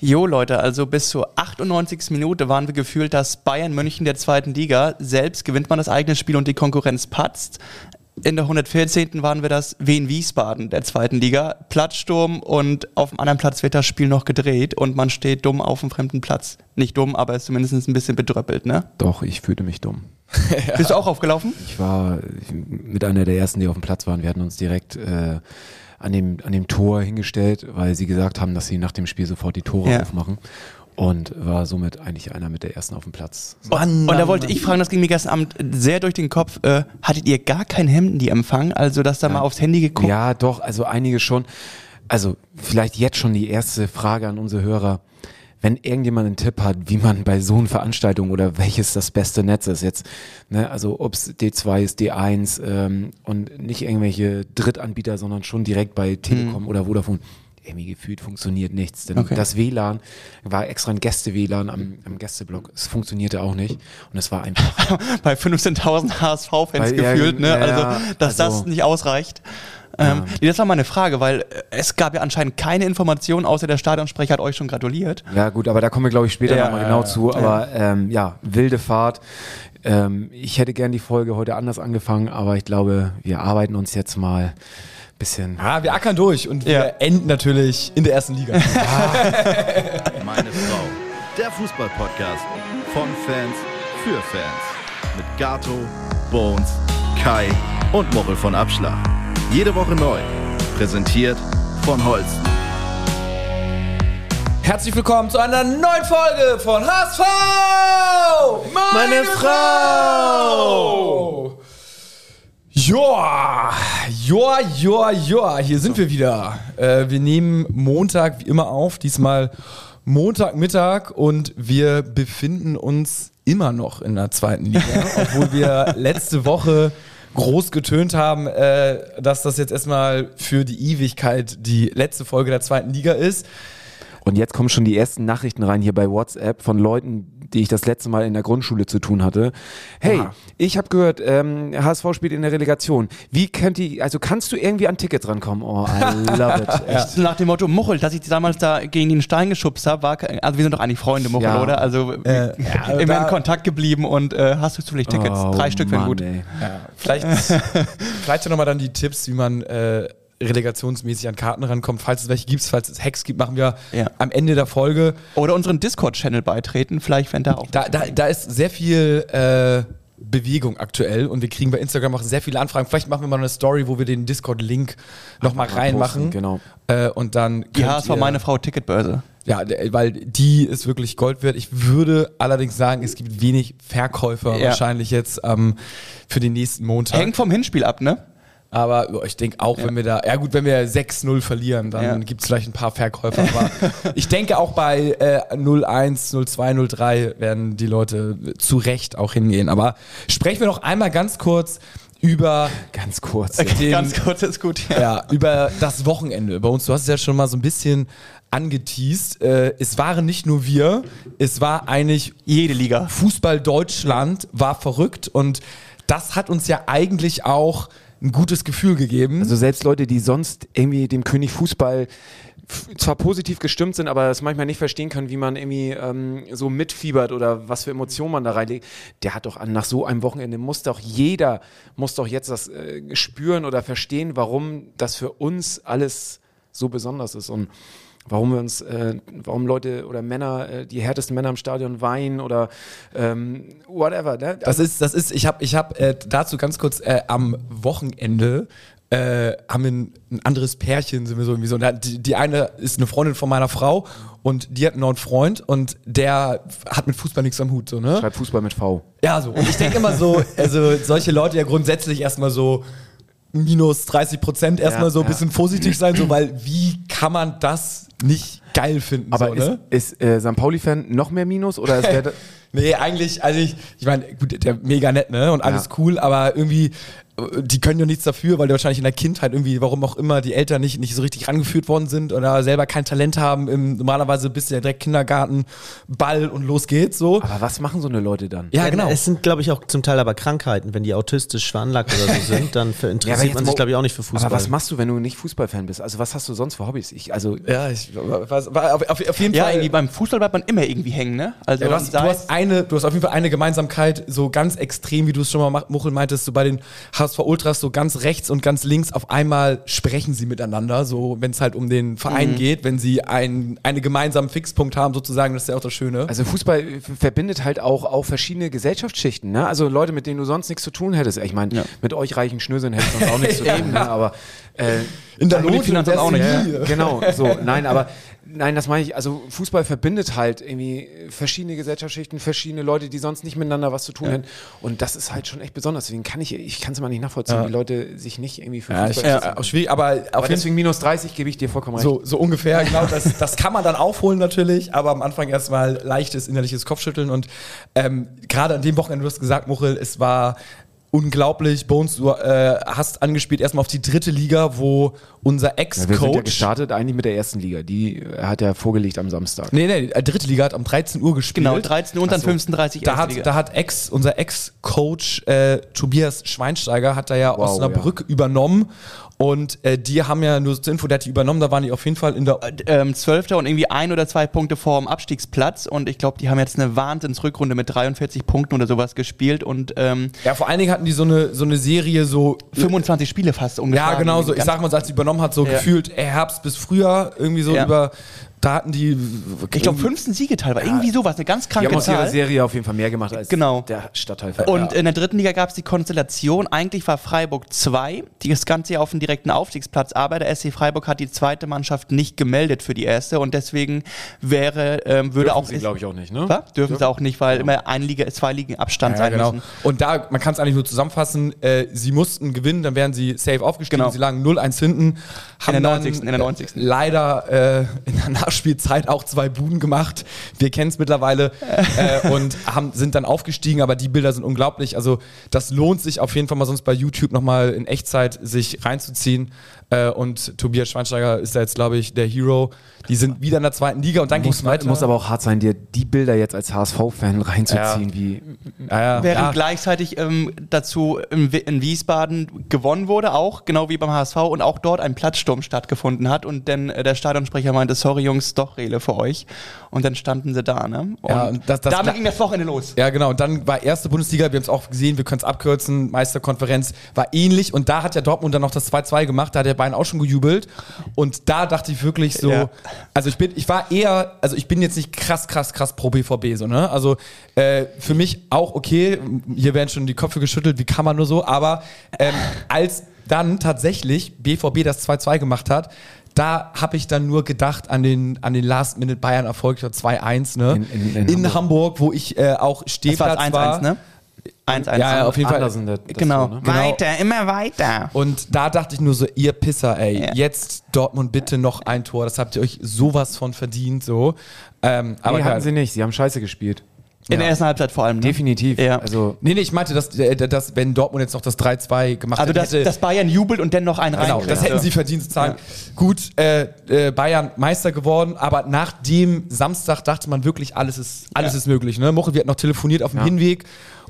Jo Leute, also bis zur 98. Minute waren wir gefühlt das Bayern München der zweiten Liga. Selbst gewinnt man das eigene Spiel und die Konkurrenz patzt. In der 114. waren wir das Wien Wiesbaden der zweiten Liga. Platzsturm und auf dem anderen Platz wird das Spiel noch gedreht und man steht dumm auf dem fremden Platz. Nicht dumm, aber ist zumindest ein bisschen bedröppelt, ne? Doch, ich fühlte mich dumm. Ja. Bist du auch aufgelaufen? Ich war mit einer der ersten, die auf dem Platz waren. Wir hatten uns direkt äh, an, dem, an dem Tor hingestellt, weil sie gesagt haben, dass sie nach dem Spiel sofort die Tore ja. aufmachen und war somit eigentlich einer mit der ersten auf dem Platz. Mann, und da wollte ich fragen, das ging mir gestern Abend sehr durch den Kopf, äh, hattet ihr gar kein Handyempfang, also dass da ja. mal aufs Handy geguckt? Ja, doch, also einige schon. Also vielleicht jetzt schon die erste Frage an unsere Hörer. Wenn irgendjemand einen Tipp hat, wie man bei so einer Veranstaltung oder welches das beste Netz ist jetzt, ne, also ob es D2 ist, D1 ähm, und nicht irgendwelche Drittanbieter, sondern schon direkt bei Telekom mhm. oder Vodafone, irgendwie gefühlt funktioniert nichts. Denn okay. das WLAN war extra ein Gäste-WLAN am, am Gästeblock. Es funktionierte auch nicht. Und es war einfach. Bei 15.000 HSV-Fans gefühlt, ne? Ja, also, dass also, das nicht ausreicht. Ähm, ja. Das war meine Frage, weil es gab ja anscheinend keine Informationen, außer der Stadionsprecher hat euch schon gratuliert. Ja, gut, aber da kommen wir, glaube ich, später ja, nochmal genau zu. Aber ähm, ja, wilde Fahrt. Ähm, ich hätte gern die Folge heute anders angefangen, aber ich glaube, wir arbeiten uns jetzt mal bisschen. Ja, wir ackern durch und ja. wir enden natürlich in der ersten Liga. Meine Frau. Der Fußball-Podcast von Fans für Fans. Mit Gato, Bones, Kai und Mochel von Abschlag. Jede Woche neu. Präsentiert von Holsten. Herzlich willkommen zu einer neuen Folge von HSV! Meine, Meine Frau! Frau. Joa, joa, joa, joa, hier sind wir wieder. Äh, wir nehmen Montag wie immer auf, diesmal Montagmittag und wir befinden uns immer noch in der zweiten Liga, obwohl wir letzte Woche groß getönt haben, äh, dass das jetzt erstmal für die Ewigkeit die letzte Folge der zweiten Liga ist. Und jetzt kommen schon die ersten Nachrichten rein hier bei WhatsApp von Leuten, die ich das letzte Mal in der Grundschule zu tun hatte. Hey, Aha. ich habe gehört, ähm, HSV spielt in der Relegation. Wie könnt ihr, also kannst du irgendwie an Tickets rankommen? Oh, I love it. ja. Nach dem Motto Muchel, dass ich damals da gegen den Stein geschubst habe, war, also wir sind doch eigentlich Freunde, Muchel, ja. oder? Also äh, ja, immer in Kontakt geblieben und äh, hast du zufällig Tickets? Oh, Drei Stück wären gut. Ja. Vielleicht, vielleicht nochmal dann die Tipps, wie man äh, relegationsmäßig an Karten rankommt. Falls es welche gibt, falls es Hacks gibt, machen wir ja. am Ende der Folge. Oder unseren Discord-Channel beitreten, vielleicht, wenn da auch. Da, da, da ist sehr viel äh, Bewegung aktuell und wir kriegen bei Instagram auch sehr viele Anfragen. Vielleicht machen wir mal eine Story, wo wir den Discord-Link nochmal reinmachen. Genau. Äh, und dann. Die HSV meine Frau Ticketbörse. Ja, weil die ist wirklich Gold wert. Ich würde allerdings sagen, es gibt wenig Verkäufer ja. wahrscheinlich jetzt ähm, für den nächsten Montag. Hängt vom Hinspiel ab, ne? Aber ich denke auch, ja. wenn wir da, ja gut, wenn wir 6-0 verlieren, dann ja. gibt es vielleicht ein paar Verkäufer. Aber ich denke auch bei äh, 0-1, 0-2, 0-3 werden die Leute zu Recht auch hingehen. Aber sprechen wir noch einmal ganz kurz über ganz kurz okay, den, ganz kurz ist gut ja. ja. über das Wochenende bei uns du hast es ja schon mal so ein bisschen angeteased äh, es waren nicht nur wir es war eigentlich jede Liga Fußball Deutschland war verrückt und das hat uns ja eigentlich auch ein gutes Gefühl gegeben. Also selbst Leute, die sonst irgendwie dem König Fußball zwar positiv gestimmt sind, aber das manchmal nicht verstehen können, wie man irgendwie ähm, so mitfiebert oder was für Emotionen man da reinlegt, der hat doch an, nach so einem Wochenende muss doch jeder, muss doch jetzt das äh, spüren oder verstehen, warum das für uns alles so besonders ist. Und warum wir uns, äh, warum Leute oder Männer, äh, die härtesten Männer im Stadion weinen oder ähm, whatever. Ne? Das ist, das ist, ich habe, ich habe äh, dazu ganz kurz äh, am Wochenende äh, haben wir ein, ein, anderes Pärchen, sind wir so irgendwie so. Die, die, eine ist eine Freundin von meiner Frau und die hat einen neuen Freund und der hat mit Fußball nichts am Hut, so, ne? Schreibt Fußball mit V. Ja, so. Und ich denke immer so, also solche Leute ja grundsätzlich erstmal so minus 30 Prozent erstmal ja, so ein ja. bisschen vorsichtig sein, so, weil wie kann man das nicht geil finden. Aber so, ne? ist, ist äh, St. Pauli-Fan noch mehr Minus oder ist Nee, eigentlich, also ich, ich meine, gut, der mega nett, ne? Und alles ja. cool, aber irgendwie die können ja nichts dafür, weil die wahrscheinlich in der Kindheit irgendwie, warum auch immer, die Eltern nicht, nicht so richtig rangeführt worden sind oder selber kein Talent haben. Im, normalerweise bist du ja direkt Kindergarten, Ball und los geht's so. Aber was machen so eine Leute dann? Ja, genau. Es sind, glaube ich, auch zum Teil aber Krankheiten. Wenn die autistisch veranlagt oder so sind, dann Ja, interessiert jetzt man sich, glaube ich, auch nicht für Fußball. Aber was machst du, wenn du nicht Fußballfan bist? Also was hast du sonst für Hobbys? Ich, also Ja, ich, was, war auf, auf, auf jeden Ja, Fall. irgendwie beim Fußball bleibt man immer irgendwie hängen, ne? Also Ja, du, hast, du, hast eine, du hast auf jeden Fall eine Gemeinsamkeit, so ganz extrem, wie du es schon mal Muchel meintest, so bei den HSV Ultras, so ganz rechts und ganz links, auf einmal sprechen sie miteinander, so wenn es halt um den Verein geht, wenn sie ein, einen gemeinsamen Fixpunkt haben, sozusagen, das ist ja auch das Schöne. Also Fußball verbindet halt auch, auch verschiedene Gesellschaftsschichten, ne? Also Leute, mit denen du sonst nichts zu tun hättest. Ich meine, Ja. mit euch reichen Schnöseln hättest du sonst auch nichts zu tun, ne? Aber äh, in der Not Finanzen auch nicht. Ja. genau, so, nein, aber nein, das meine ich, also Fußball verbindet halt irgendwie verschiedene Gesellschaftsschichten, verschiedene Leute, die sonst nicht miteinander was zu tun hätten. Und das ist halt schon echt besonders. Deswegen kann ich, ich kann es immer nicht nachvollziehen, wie Leute sich nicht irgendwie für Ja, ich, Fußball ja, auch schwierig, aber auf Aber deswegen minus 30 gebe ich dir vollkommen recht. So, so ungefähr, genau. Das, das kann man dann aufholen natürlich, aber am Anfang erstmal leichtes innerliches Kopfschütteln. Und ähm, gerade an dem Wochenende, du hast gesagt, Muchel, es war unglaublich. Bones, du äh, hast angespielt erstmal auf die dritte Liga, wo unser Ja, wir sind ja Ex-Coach. gestartet eigentlich mit der ersten Liga. Die äh, hat er vorgelegt am Samstag. nee, nee, die dritte Liga hat um 13 Uhr gespielt. genau, 13 Uhr und dann 15.30 Uhr. Da hat, Liga. da hat Ex, unser Ex-Coach äh, Tobias Schweinsteiger hat da ja Wow, Osnabrück übernommen und äh, die haben ja nur zur Info, der hat die übernommen, da waren die auf jeden Fall in der ähm, Zwölfter und irgendwie ein oder zwei Punkte vorm Abstiegsplatz und ich glaube, die haben jetzt eine Wahnsinnsrückrunde mit 43 Punkten oder sowas gespielt und ähm, Ja, vor allen Dingen hatten die so eine, so eine Serie so. 25 Spiele fast ungefähr. Ja, genau so. Ich sag mal, als sie übernommen hat, so Ja. gefühlt äh, Herbst bis Frühjahr, irgendwie so Ja. über. Da hatten die. ich glaube 15 Siege teilweise, irgendwie sowas, eine ganz Die kranke haben aus ihrer Zahl. Serie auf jeden Fall mehr gemacht als Genau. der Stadtteil. Und in der dritten Liga gab es die Konstellation, eigentlich war Freiburg 2, die das Ganze ja auf dem direkten Aufstiegsplatz, aber der SC Freiburg hat die zweite Mannschaft nicht gemeldet für die erste und deswegen wäre, ähm, würde auch... sie, glaube ich, auch nicht, ne? Was? Dürfen sie auch nicht, weil immer ein Liga, zwei Ligen Abstand Ja, sein genau. müssen. Und da, man kann es eigentlich nur zusammenfassen, äh, sie mussten gewinnen, dann wären sie safe aufgestiegen, Genau. sie lagen 0-1 hinten. Haben der dann, 90., in der 90.. Äh, leider äh, in der Nachspielzeit auch zwei Buden gemacht. Wir kennen es mittlerweile äh, und haben, sind dann aufgestiegen, aber die Bilder sind unglaublich. Also das lohnt sich auf jeden Fall mal sonst bei YouTube nochmal in Echtzeit sich reinzuziehen. Äh, und Tobias Schweinsteiger ist da jetzt, glaube ich, der Hero. Die sind wieder in der zweiten Liga und dann ging muss, es weiter. muss aber auch hart sein, dir die Bilder jetzt als HSV-Fan reinzuziehen, Ja. wie ja, ja, Während ja. gleichzeitig ähm, dazu in, in Wiesbaden gewonnen wurde, auch genau wie beim HSV und auch dort ein Platzsturm stattgefunden hat und dann äh, der Stadionsprecher meinte, sorry Jungs, doch Rele für euch und dann standen sie da, ne? Und Ja, und das- das damit ging das Wochenende los. Ja, genau. Und dann war erste Bundesliga, wir haben es auch gesehen, wir können es abkürzen, Meisterkonferenz war ähnlich. Und da hat ja Dortmund dann noch das 2-2 gemacht, da hat der Bayern auch schon gejubelt. Und da dachte ich wirklich so, Ja. also ich bin, ich war eher, also ich bin jetzt nicht krass, krass, krass pro BVB, so, ne? Also äh, für mich auch okay, hier werden schon die Köpfe geschüttelt, wie kann man nur so, aber ähm, als dann tatsächlich BVB das 2-2 gemacht hat, da habe ich dann nur gedacht an den, an den Last-Minute-Bayern-Erfolg, ich glaub 2-1, ne? In- in- in in Hamburg, wo ich äh, auch Das Stehplatz war war. 1-1, ne? 1-1. Ja, ja, auf jeden Fall. Das, das Genau. so, ne? Genau. Weiter, immer weiter. Und da dachte ich nur so, ihr Pisser, ey, Ja. jetzt Dortmund bitte noch ein Tor, das habt ihr euch sowas von verdient, so. Ähm, aber nee, hatten sie nicht. Sie haben Scheiße gespielt. In der ersten Halbzeit vor allem. Ne? Definitiv. Ja. Also Nee, nee, ich meinte, dass, äh, dass wenn Dortmund jetzt noch das 3-2 gemacht Also, hätte, dass Bayern jubelt und dann noch einen Genau, reinkriegt. das hätten sie verdient sozusagen. Gut, äh, äh, Bayern Meister geworden, aber nach dem Samstag dachte man wirklich, alles ist, alles ist möglich. Ne? Mochel, wir hatten noch telefoniert auf dem Ja. Hinweg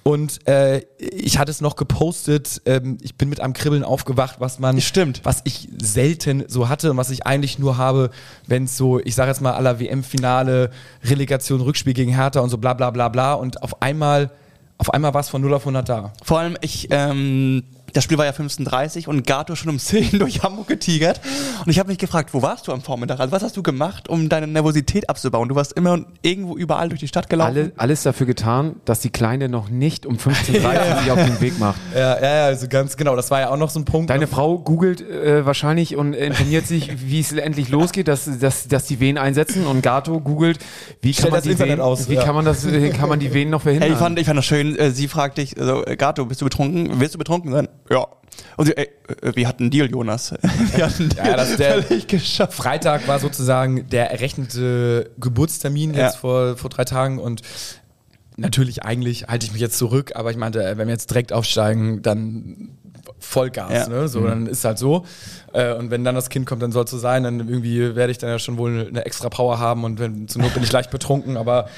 und äh, ich hatte es noch gepostet. Ähm, ich bin mit einem Kribbeln aufgewacht, was man, Stimmt. was ich selten so hatte und was ich eigentlich nur habe, wenn es so, ich sage jetzt mal aller WM-Finale, Relegation, Rückspiel gegen Hertha und so bla bla bla bla und auf einmal, auf einmal war es von 0 auf 100 da. Vor allem, ich, ähm, das Spiel war ja 15.30 und Gato schon um 10 durch Hamburg getigert. Und ich habe mich gefragt, wo warst du am Vormittag? Also was hast du gemacht, um deine Nervosität abzubauen? Du warst immer und irgendwo überall durch die Stadt gelaufen. alle, alles dafür getan, dass die Kleine noch nicht um 15.30 Uhr sich auf den Weg macht. Ja, ja, ja, also ganz genau. Das war ja auch noch so ein Punkt. Deine Frau googelt äh, wahrscheinlich und informiert sich, wie es endlich losgeht, dass, dass, dass die Wehen einsetzen und Gato googelt, wie kann man das die Internet Wehen, aus, wie ja. kann man das, äh, kann man die Venen noch verhindern? Ey, ich fand, ich fand das schön. Äh, sie fragt dich, also, Gato, bist du betrunken? Willst du betrunken sein? Ja. Und ey, äh, wir hatten einen Deal, Jonas. Wir hatten einen Deal. Ja, das ist der- völlig geschafft. Freitag war sozusagen der errechnete Geburtstermin jetzt Ja. vor, vor drei Tagen und natürlich eigentlich halte ich mich jetzt zurück, aber ich meinte, äh, wenn wir jetzt direkt aufsteigen, dann Vollgas. Ja. Ne? So, dann ist halt so. Äh, und wenn dann das Kind kommt, dann soll es so sein. Dann irgendwie werde ich dann ja schon wohl eine extra Power haben und wenn, zur Not bin ich leicht betrunken, aber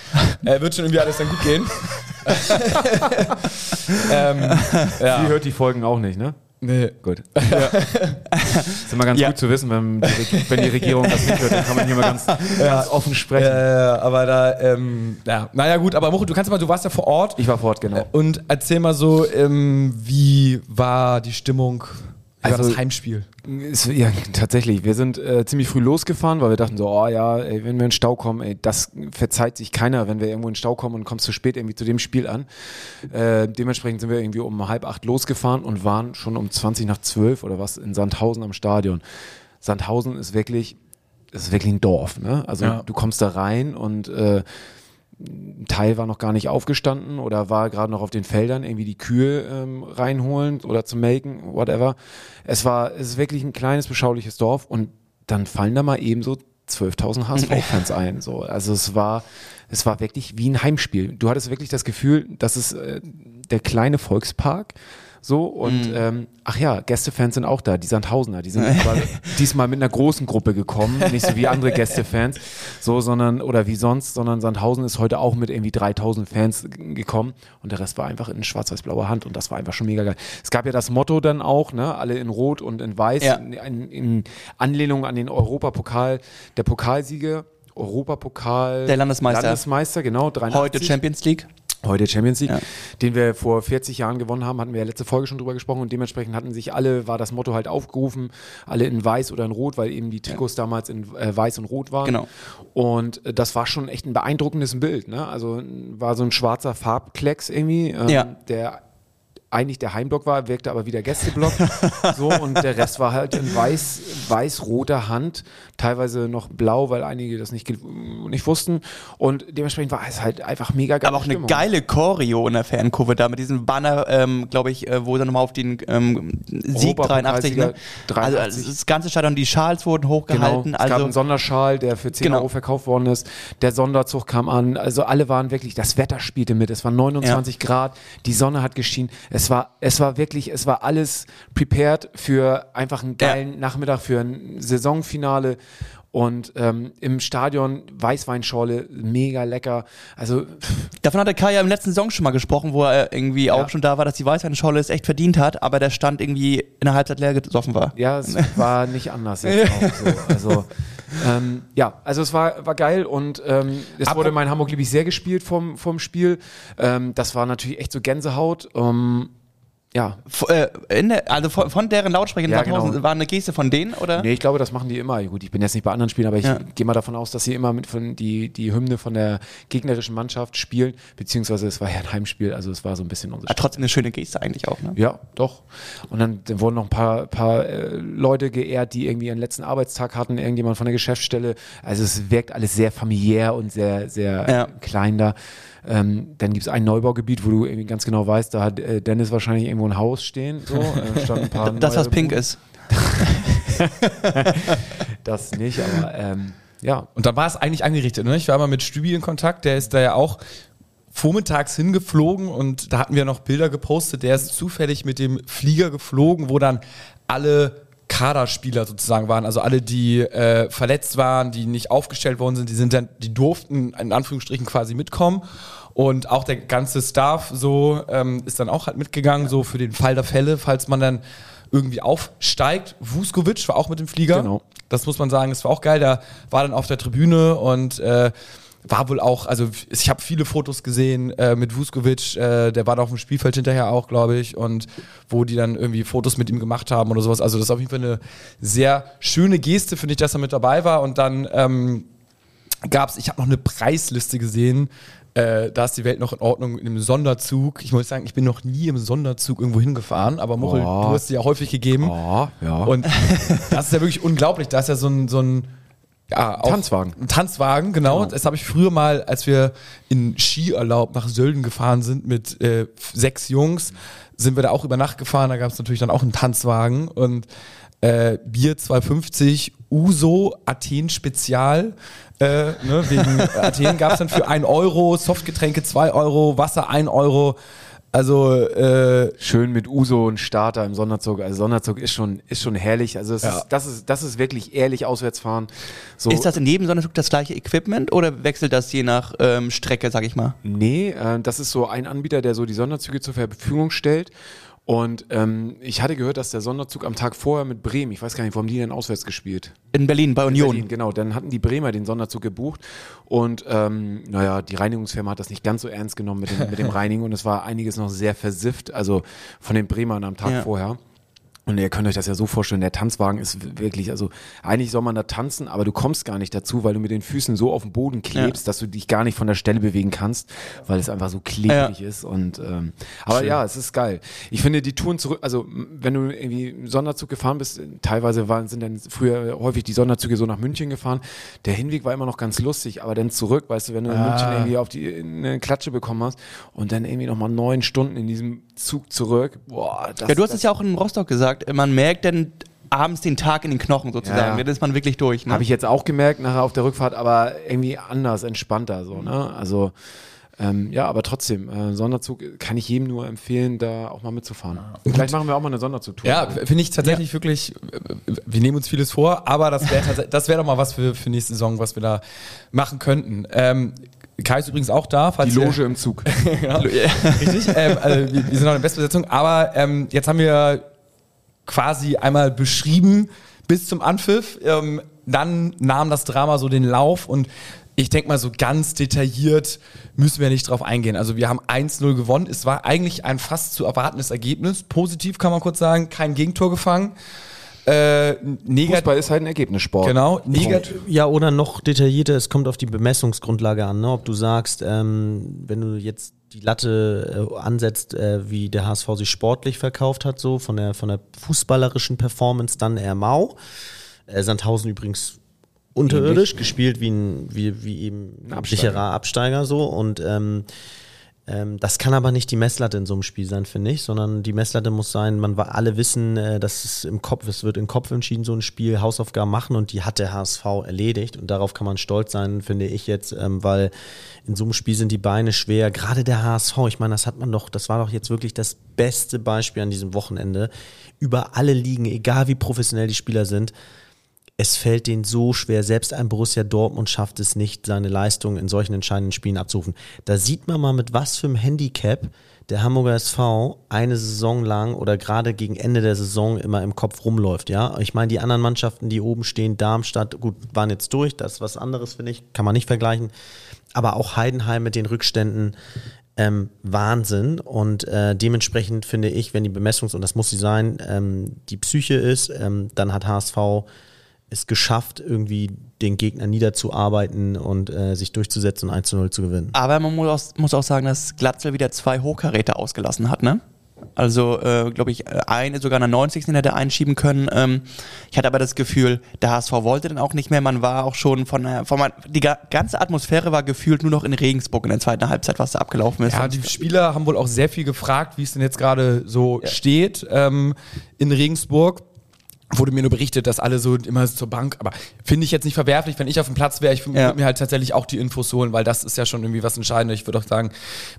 äh, wird schon irgendwie alles dann gut gehen. ähm, ja. Sie hört die Folgen auch nicht, ne? Nee. Gut. ist immer ganz Ja. gut zu wissen, wenn die, wenn die Regierung das nicht hört, dann kann man hier mal ganz, ganz offen sprechen. Äh, aber da, ähm, ja, naja gut, aber Mocho, du kannst mal, du warst ja vor Ort Ich war fort, genau. und erzähl mal so, ähm, wie war die Stimmung, wie war Also- das Heimspiel? Ja, tatsächlich. Wir sind äh, ziemlich früh losgefahren, weil wir dachten so, oh ja, ey, wenn wir in den Stau kommen, ey, das verzeiht sich keiner, wenn wir irgendwo in den Stau kommen und kommst zu spät irgendwie zu dem Spiel an. Äh, dementsprechend sind wir irgendwie um halb acht losgefahren und waren schon um 20 nach zwölf oder was in Sandhausen am Stadion. Sandhausen ist wirklich, ist wirklich ein Dorf, ne? Also Ja. du kommst da rein und äh, ein Teil war noch gar nicht aufgestanden oder war gerade noch auf den Feldern irgendwie die Kühe ähm, reinholen oder zum Melken, whatever. Es war, es ist wirklich ein kleines, beschauliches Dorf und dann fallen da mal eben so 12.000 HSV-Fans ein. So. Also es war, es war wirklich wie ein Heimspiel. Du hattest wirklich das Gefühl, dass es äh, der kleine Volkspark so und ähm, ach ja, Gästefans sind auch da, die Sandhausener, die sind diesmal mit einer großen Gruppe gekommen, nicht so wie andere Gästefans, so, sondern oder wie sonst, sondern Sandhausen ist heute auch mit irgendwie 3000 Fans gekommen und der Rest war einfach in schwarz-weiß-blauer Hand und das war einfach schon mega geil. Es gab ja das Motto dann auch, ne, alle in Rot und in Weiß, Ja. in, in, in Anlehnung an den Europapokal, der Pokalsieger. Europapokal. Der Landesmeister. Landesmeister, genau. 83. Heute Champions League. Heute Champions League, Ja. den wir vor 40 Jahren gewonnen haben, hatten wir ja letzte Folge schon drüber gesprochen und dementsprechend hatten sich alle, war das Motto halt aufgerufen, alle in weiß oder in rot, weil eben die Trikots damals in äh, weiß und rot waren. Genau. Und äh, das war schon echt ein beeindruckendes Bild, ne? Also war so ein schwarzer Farbklecks irgendwie, ähm, Ja. der eigentlich der Heimblock war, wirkte aber wie der Gästeblock. so, und der Rest war halt in weiß, weiß-roter Hand, teilweise noch blau, weil einige das nicht, nicht wussten. Und dementsprechend war es halt einfach mega geil. Aber auch eine geile Choreo in der Fankurve da mit diesem Banner, ähm, glaube ich, äh, wo dann nochmal auf den ähm, Sieg 83, ne? 83. Also, also das ganze Stadion, die Schals wurden hochgehalten. Genau. Es gab einen Also Sonderschal, der für 10 Genau. Euro verkauft worden ist. Der Sonderzug kam an. Also alle waren wirklich, das Wetter spielte mit. Es waren 29 Grad, die Sonne hat geschienen. Es war, es war wirklich, es war alles prepared für einfach einen geilen Nachmittag, für ein Saisonfinale. Und ähm, im Stadion Weißweinschorle, mega lecker. Also davon hat der Kai ja im letzten Song schon mal gesprochen, wo er irgendwie auch schon da war, dass die Weißweinscholle es echt verdient hat, aber der Stand irgendwie in der Halbzeit leer gesoffen war. Ja, es war nicht anders jetzt auch so. Also, ähm, ja, also es war, war geil und ähm, es Apro- wurde mein Hamburg, liebe ich, sehr gespielt vom, vom Spiel. Ähm, das war natürlich echt so Gänsehaut. Ähm, ja, äh, in der, also von, von deren Lautsprechern Ja, genau. war eine Geste von denen, oder? nee, ich glaube, das machen die immer. Gut, ich bin jetzt nicht bei anderen Spielen, aber ich Ja. gehe mal davon aus, dass sie immer mit von die, die Hymne von der gegnerischen Mannschaft spielen, beziehungsweise es war ja ein Heimspiel, also es war so ein bisschen unsere Ah, trotzdem eine schöne Geste eigentlich auch, ne? Ja, doch. Und dann, dann wurden noch ein paar, paar äh, Leute geehrt, die irgendwie ihren letzten Arbeitstag hatten, irgendjemand von der Geschäftsstelle. Also es wirkt alles sehr familiär und sehr, sehr Ja. klein da. Ähm, dann gibt es ein Neubaugebiet, wo du irgendwie ganz genau weißt, da hat äh, Dennis wahrscheinlich irgendwo ein Haus stehen. So, äh, stand ein paar Das, was pink ist. Das nicht, aber ähm, ja. Und dann war es eigentlich angerichtet. Ne? Ich war mal mit Stübi in Kontakt, der ist da ja auch vormittags hingeflogen und da hatten wir noch Bilder gepostet. Der ist zufällig mit dem Flieger geflogen, wo dann alle Kaderspieler sozusagen waren, also alle, die äh, verletzt waren, die nicht aufgestellt worden sind, die sind dann, die durften in Anführungsstrichen quasi mitkommen. Und auch der ganze Staff so ähm, ist dann auch halt mitgegangen, so für den Fall der Fälle, falls man dann irgendwie aufsteigt. Vuskovic war auch mit dem Flieger. Genau. Das muss man sagen, das war auch geil. Der war dann auf der Tribüne und äh, war wohl auch, also ich habe viele Fotos gesehen äh, mit Vuskovic, äh, der war da auf dem Spielfeld hinterher auch, glaube ich, und wo die dann irgendwie Fotos mit ihm gemacht haben oder sowas. Also das ist auf jeden Fall eine sehr schöne Geste, finde ich, dass er mit dabei war. Und dann ähm, gab es, ich habe noch eine Preisliste gesehen, äh, da ist die Welt noch in Ordnung einem Sonderzug. Ich muss sagen, ich bin noch nie im Sonderzug irgendwo hingefahren, aber Mochel, Oh. du hast sie ja häufig gegeben. Oh, ja. Und das ist ja wirklich unglaublich. Da ist ja so ein, so ein ja, auch- Tanzwagen. Ein Tanzwagen, genau. Genau. Das habe ich früher mal, als wir in Skiurlaub nach Sölden gefahren sind mit äh, sechs Jungs, sind wir da auch über Nacht gefahren. Da gab es natürlich dann auch einen Tanzwagen und äh, Bier 250, Uso, Athen Spezial. Äh, ne, wegen Athen gab es dann für 1 Euro, Softgetränke 2 Euro, Wasser 1 Euro. Also, äh, Schön mit Uso und Starter im Sonderzug. Also Sonderzug ist schon, ist schon herrlich. Also es Ja. ist, das, ist, das ist wirklich ehrlich Auswärtsfahren. So, Ist das in jedem Sonderzug das gleiche Equipment oder wechselt das je nach ähm, Strecke, sag ich mal? Nee, äh, das ist so ein Anbieter, der so die Sonderzüge zur Verfügung stellt. Und ähm, ich hatte gehört, dass der Sonderzug am Tag vorher mit Bremen, ich weiß gar nicht, wo haben die denn auswärts gespielt? In Berlin, bei Union. Berlin, genau. Dann hatten die Bremer den Sonderzug gebucht und ähm, naja, die Reinigungsfirma hat das nicht ganz so ernst genommen mit dem, mit dem Reinigen und es war einiges noch sehr versifft, also von den Bremern am Tag Ja. vorher. Und ihr könnt euch das ja so vorstellen, der Tanzwagen ist wirklich, also eigentlich soll man da tanzen, aber du kommst gar nicht dazu, weil du mit den Füßen so auf dem Boden klebst, dass du dich gar nicht von der Stelle bewegen kannst, weil es einfach so klebrig ist. Und ähm, aber ja, es ist geil. Ich finde die Touren zurück, also wenn du irgendwie Sonderzug gefahren bist, teilweise waren sind dann früher häufig die Sonderzüge so nach München gefahren. Der Hinweg war immer noch ganz lustig, aber dann zurück, weißt du, wenn du in München irgendwie auf die eine Klatsche bekommen hast und dann irgendwie nochmal neun Stunden in diesem Zug zurück, boah, das, Ja, du hast es ja auch in Rostock gesagt, man merkt dann abends den Tag in den Knochen sozusagen. Ja, ja. Dann ist man wirklich durch. Ne? Habe ich jetzt auch gemerkt nachher auf der Rückfahrt, aber irgendwie anders, entspannter so, ne? Also ähm, ja, aber trotzdem, äh, Sonderzug kann ich jedem nur empfehlen, da auch mal mitzufahren. Vielleicht machen wir auch mal eine Sonderzugtour. ja, finde ich tatsächlich wirklich, äh, wir nehmen uns vieles vor, aber das wäre das wär doch mal was für, für nächste Saison, was wir da machen könnten. Ähm, Kai ist übrigens auch da. Falls die ihr- Loge im Zug. ja, richtig. ähm, also wir, wir sind noch in der Bestbesetzung, aber ähm, jetzt haben wir quasi einmal beschrieben bis zum Anpfiff. Ähm, dann nahm das Drama so den Lauf und ich denke mal, so ganz detailliert müssen wir nicht drauf eingehen. Also wir haben 1-0 gewonnen. Es war eigentlich ein fast zu erwartendes Ergebnis. Positiv kann man kurz sagen, kein Gegentor gefangen. Äh, negativ, Fußball ist halt ein Ergebnissport. genau, negativ. Ja, oder noch detaillierter, es kommt auf die Bemessungsgrundlage an. Ne? Ob du sagst, ähm, wenn du jetzt die Latte äh, ansetzt, äh, wie der HSV sich sportlich verkauft hat, so von der, von der fußballerischen Performance, dann eher mau. Äh, Sandhausen übrigens unterirdisch gespielt wie, ein, wie, wie eben ein Absteiger. sicherer Absteiger so und ähm, das kann aber nicht die Messlatte in so einem Spiel sein, finde ich, sondern die Messlatte muss sein, man alle wissen, äh, dass es im Kopf, es wird im Kopf entschieden, so ein Spiel, Hausaufgaben machen und die hat der HSV erledigt und darauf kann man stolz sein, finde ich jetzt, ähm, weil in so einem Spiel sind die Beine schwer, gerade der HSV, ich meine, das hat man doch, das war doch jetzt wirklich das beste Beispiel an diesem Wochenende, über alle Ligen, egal wie professionell die Spieler sind, es fällt denen so schwer, selbst ein Borussia Dortmund schafft es nicht, seine Leistung in solchen entscheidenden Spielen abzurufen. Da sieht man mal, mit was für einem Handicap der Hamburger SV eine Saison lang oder gerade gegen Ende der Saison immer im Kopf rumläuft. Ja, ich meine, die anderen Mannschaften, die oben stehen, Darmstadt, gut, waren jetzt durch, das ist was anderes, finde ich, kann man nicht vergleichen. Aber auch Heidenheim mit den Rückständen, ähm, Wahnsinn. Und äh, dementsprechend finde ich, wenn die Bemessungs- und das muss sie sein, ähm, die Psyche ist, ähm, dann hat HSV es geschafft, irgendwie den Gegner niederzuarbeiten und äh, sich durchzusetzen und 1 zu 0 zu gewinnen. Aber man muss auch, muss auch sagen, dass Glatzel wieder zwei Hochkaräter ausgelassen hat, ne? Also, äh, glaube ich, äh, eine, sogar in der 90. Den hätte er einschieben können. Ähm, ich hatte aber das Gefühl, der HSV wollte dann auch nicht mehr. Man war auch schon von der, von man, die ga- ganze Atmosphäre war gefühlt nur noch in Regensburg in der zweiten Halbzeit, was da abgelaufen ist. Ja, die Spieler haben wohl auch sehr viel gefragt, wie es denn jetzt gerade so steht ähm, in Regensburg. Wurde mir nur berichtet, dass alle so immer zur Bank, aber finde ich jetzt nicht verwerflich, wenn ich auf dem Platz wäre, ich würde Ja. mir halt tatsächlich auch die Infos holen, weil das ist ja schon irgendwie was Entscheidendes. Ich würde auch sagen,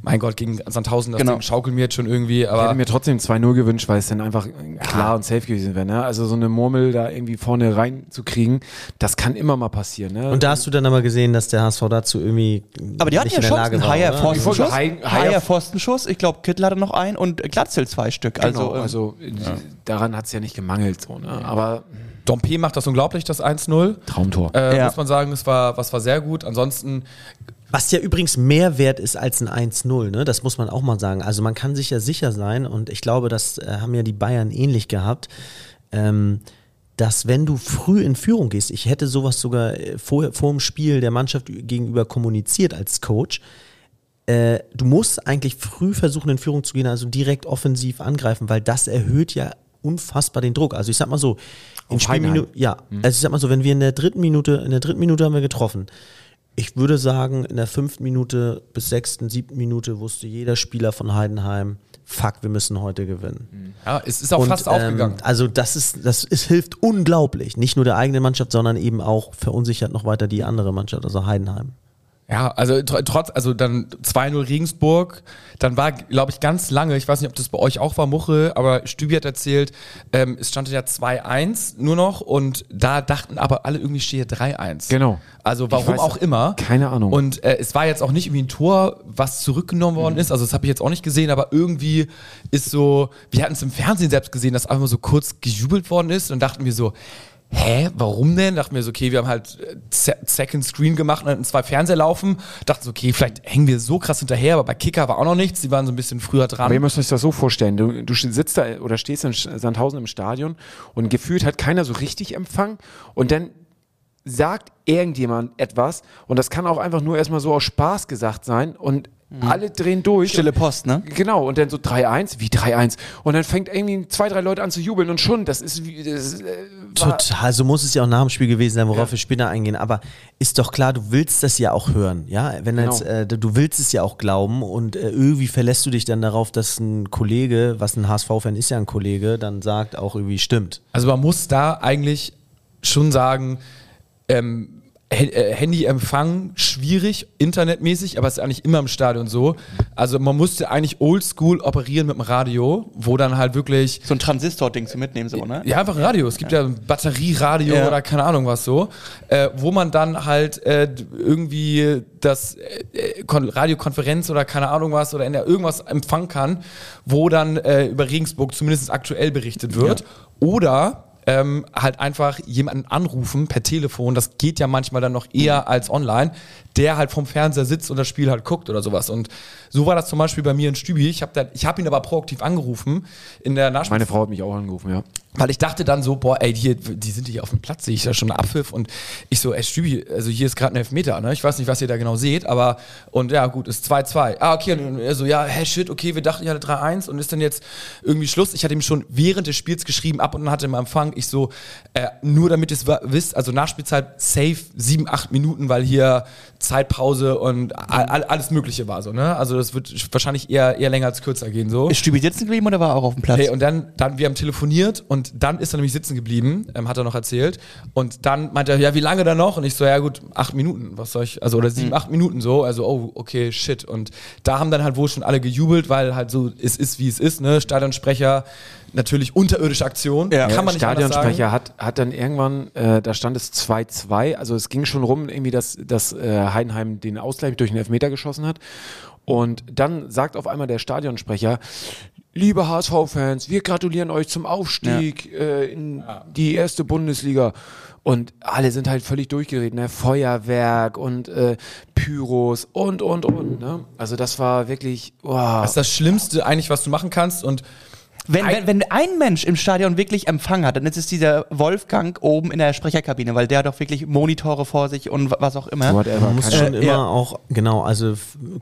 mein Gott, gegen Sandhausen, das Genau. Schaukeln mir jetzt schon irgendwie, Ich hätte aber mir trotzdem 2-0 gewünscht, weil es dann einfach klar und safe gewesen wäre. Ne? Also so eine Murmel da irgendwie vorne reinzukriegen, das kann immer mal passieren. Ne? Und da hast du dann aber gesehen, dass der HSV dazu irgendwie aber die hatten nicht ja in der schon Lage einen war. Haier? Pfostenschuss. Hai- Haier- Haier Pfostenschuss. Ich glaube, Kittel hatte noch einen und Glatzel zwei Stück. Genau, Also, also, ähm, daran hat es ja nicht gemangelt. So, ne? Aber Dompe macht das unglaublich, das 1-0. Traumtor. Äh, Ja. Muss man sagen, das war, was war sehr gut. Ansonsten Was ja übrigens mehr wert ist als ein 1-0, ne? das muss man auch mal sagen. Also man kann sich ja sicher sein und ich glaube, das äh, haben ja die Bayern ähnlich gehabt, ähm, dass wenn du früh in Führung gehst, ich hätte sowas sogar äh, vor, vor dem Spiel der Mannschaft gegenüber kommuniziert als Coach, äh, du musst eigentlich früh versuchen, in Führung zu gehen, also direkt offensiv angreifen, weil das erhöht ja unfassbar den Druck. Also ich sag mal so, in. Spielminute, ja, also ich sag mal so, wenn wir in der dritten Minute, in der dritten Minute haben wir getroffen. Ich würde sagen, in der fünften Minute bis sechsten, siebten Minute wusste jeder Spieler von Heidenheim, fuck, wir müssen heute gewinnen. ja, es ist auch Und, fast aufgegangen. Ähm, also das ist, das ist, hilft unglaublich. Nicht nur der eigenen Mannschaft, sondern eben auch verunsichert noch weiter die andere Mannschaft, also Heidenheim. Ja, also tr- trotz, also dann 2-0 Regensburg, dann war, glaube ich, ganz lange, ich weiß nicht, ob das bei euch auch war, Muche, aber Stübi hat erzählt, ähm, es stand ja 2-1 nur noch und da dachten aber alle irgendwie stehe 3-1. Genau. Also warum weiß- auch immer. keine Ahnung. Und äh, es war jetzt auch nicht irgendwie ein Tor, was zurückgenommen worden ist, also das habe ich jetzt auch nicht gesehen, aber irgendwie ist so, wir hatten es im Fernsehen selbst gesehen, dass einfach mal so kurz gejubelt worden ist und dachten wir so, hä, warum denn? Dachten wir so, okay, wir haben halt äh, Se- Second Screen gemacht und hatten zwei Fernseher laufen. Dachten so, okay, vielleicht hängen wir so krass hinterher, aber bei Kicker war auch noch nichts. Die waren so ein bisschen früher Aber ihr dran. müsst euch das so vorstellen, du, du sitzt da oder stehst in Sandhausen im Stadion und gefühlt hat keiner so richtig Empfang und dann sagt irgendjemand etwas und das kann auch einfach nur erstmal so aus Spaß gesagt sein und alle drehen durch. Stille Post, ne? Genau, und dann so 3-1, wie 3-1. Und dann fängt irgendwie zwei, drei Leute an zu jubeln und schon, das ist wie. Das äh, Total, so muss es ja auch nach dem Spiel gewesen sein, worauf wir später eingehen. Aber ist doch klar, du willst das ja auch hören, ja? Wenn Genau. jetzt, äh, du willst es ja auch glauben und äh, irgendwie verlässt du dich dann darauf, dass ein Kollege, was ein HSV-Fan ist ja ein Kollege, dann sagt auch irgendwie stimmt. Also man muss da eigentlich schon sagen, ähm, äh, Handyempfang schwierig, internetmäßig, aber es ist eigentlich immer im Stadion so. Also man musste eigentlich oldschool operieren mit dem Radio, wo dann halt wirklich So ein Transistor-Ding zu mitnehmen, so, ne? Ja, einfach ein Radio. Es gibt ja, ein Batterieradio Ja. oder keine Ahnung was so, äh, wo man dann halt äh, irgendwie das äh, Kon Radiokonferenz oder keine Ahnung was oder in der irgendwas empfangen kann, wo dann äh, über Regensburg zumindest aktuell berichtet wird. Oder ähm, halt einfach jemanden anrufen per Telefon, das geht ja manchmal dann noch eher als online, der halt vom Fernseher sitzt und das Spiel halt guckt oder sowas. Und so war das zum Beispiel bei mir in Stübi. Ich habe hab ihn aber proaktiv angerufen in der Nachspiel Meine Frau hat mich auch angerufen, ja. weil ich dachte dann so, boah, ey, die, die sind hier auf dem Platz, sehe ich da schon einen Abpfiff und ich so, ey, Stübi, also hier ist gerade ein Elfmeter, ne? Ich weiß nicht, was ihr da genau seht, aber und ja, gut, ist 2-2. Ah, okay, und er so, ja, hä, shit, okay, wir dachten, ich hatte 3-1 und ist dann jetzt irgendwie Schluss. Ich hatte ihm schon während des Spiels geschrieben, ab und an hatte im Empfang, ich so, äh, nur damit ihr es wisst, also Nachspielzeit safe 7, 8 Minuten, weil hier Zeitpause und all, all, alles Mögliche war so, ne? Also das wird wahrscheinlich eher, eher länger als kürzer gehen so. Ist Stübi sitzen geblieben oder war er auch auf dem Platz? Hey, und dann, dann, wir haben telefoniert und dann ist er nämlich sitzen geblieben, ähm, hat er noch erzählt. Und dann meinte er, ja, wie lange dann noch? Und ich so, ja gut, acht Minuten, was soll ich, also oder sieben, acht Minuten so. Also, oh, okay, shit. Und da haben dann halt wohl schon alle gejubelt, weil halt so, es ist, wie es ist, ne? Stadionsprecher, natürlich unterirdische Aktion. Ja. Kann man nicht. Stadionsprecher hat, hat dann irgendwann, äh, da stand es 2-2, also es ging schon rum, irgendwie, dass, dass äh, Heidenheim den Ausgleich durch einen Elfmeter geschossen hat. Und dann sagt auf einmal der Stadionsprecher, liebe HSV-Fans, wir gratulieren euch zum Aufstieg äh, in die erste Bundesliga. Und alle sind halt völlig durchgedreht, ne? Feuerwerk und äh, Pyros und, und, und. Ne? Also das war wirklich, wow. Das ist das Schlimmste eigentlich, was du machen kannst. Und Wenn, wenn, wenn ein Mensch im Stadion wirklich Empfang hat, dann ist es dieser Wolfgang oben in der Sprecherkabine, weil der hat doch wirklich Monitore vor sich und wa- was auch immer. Whatever, Man muss schon Äh, immer ja. auch, genau, also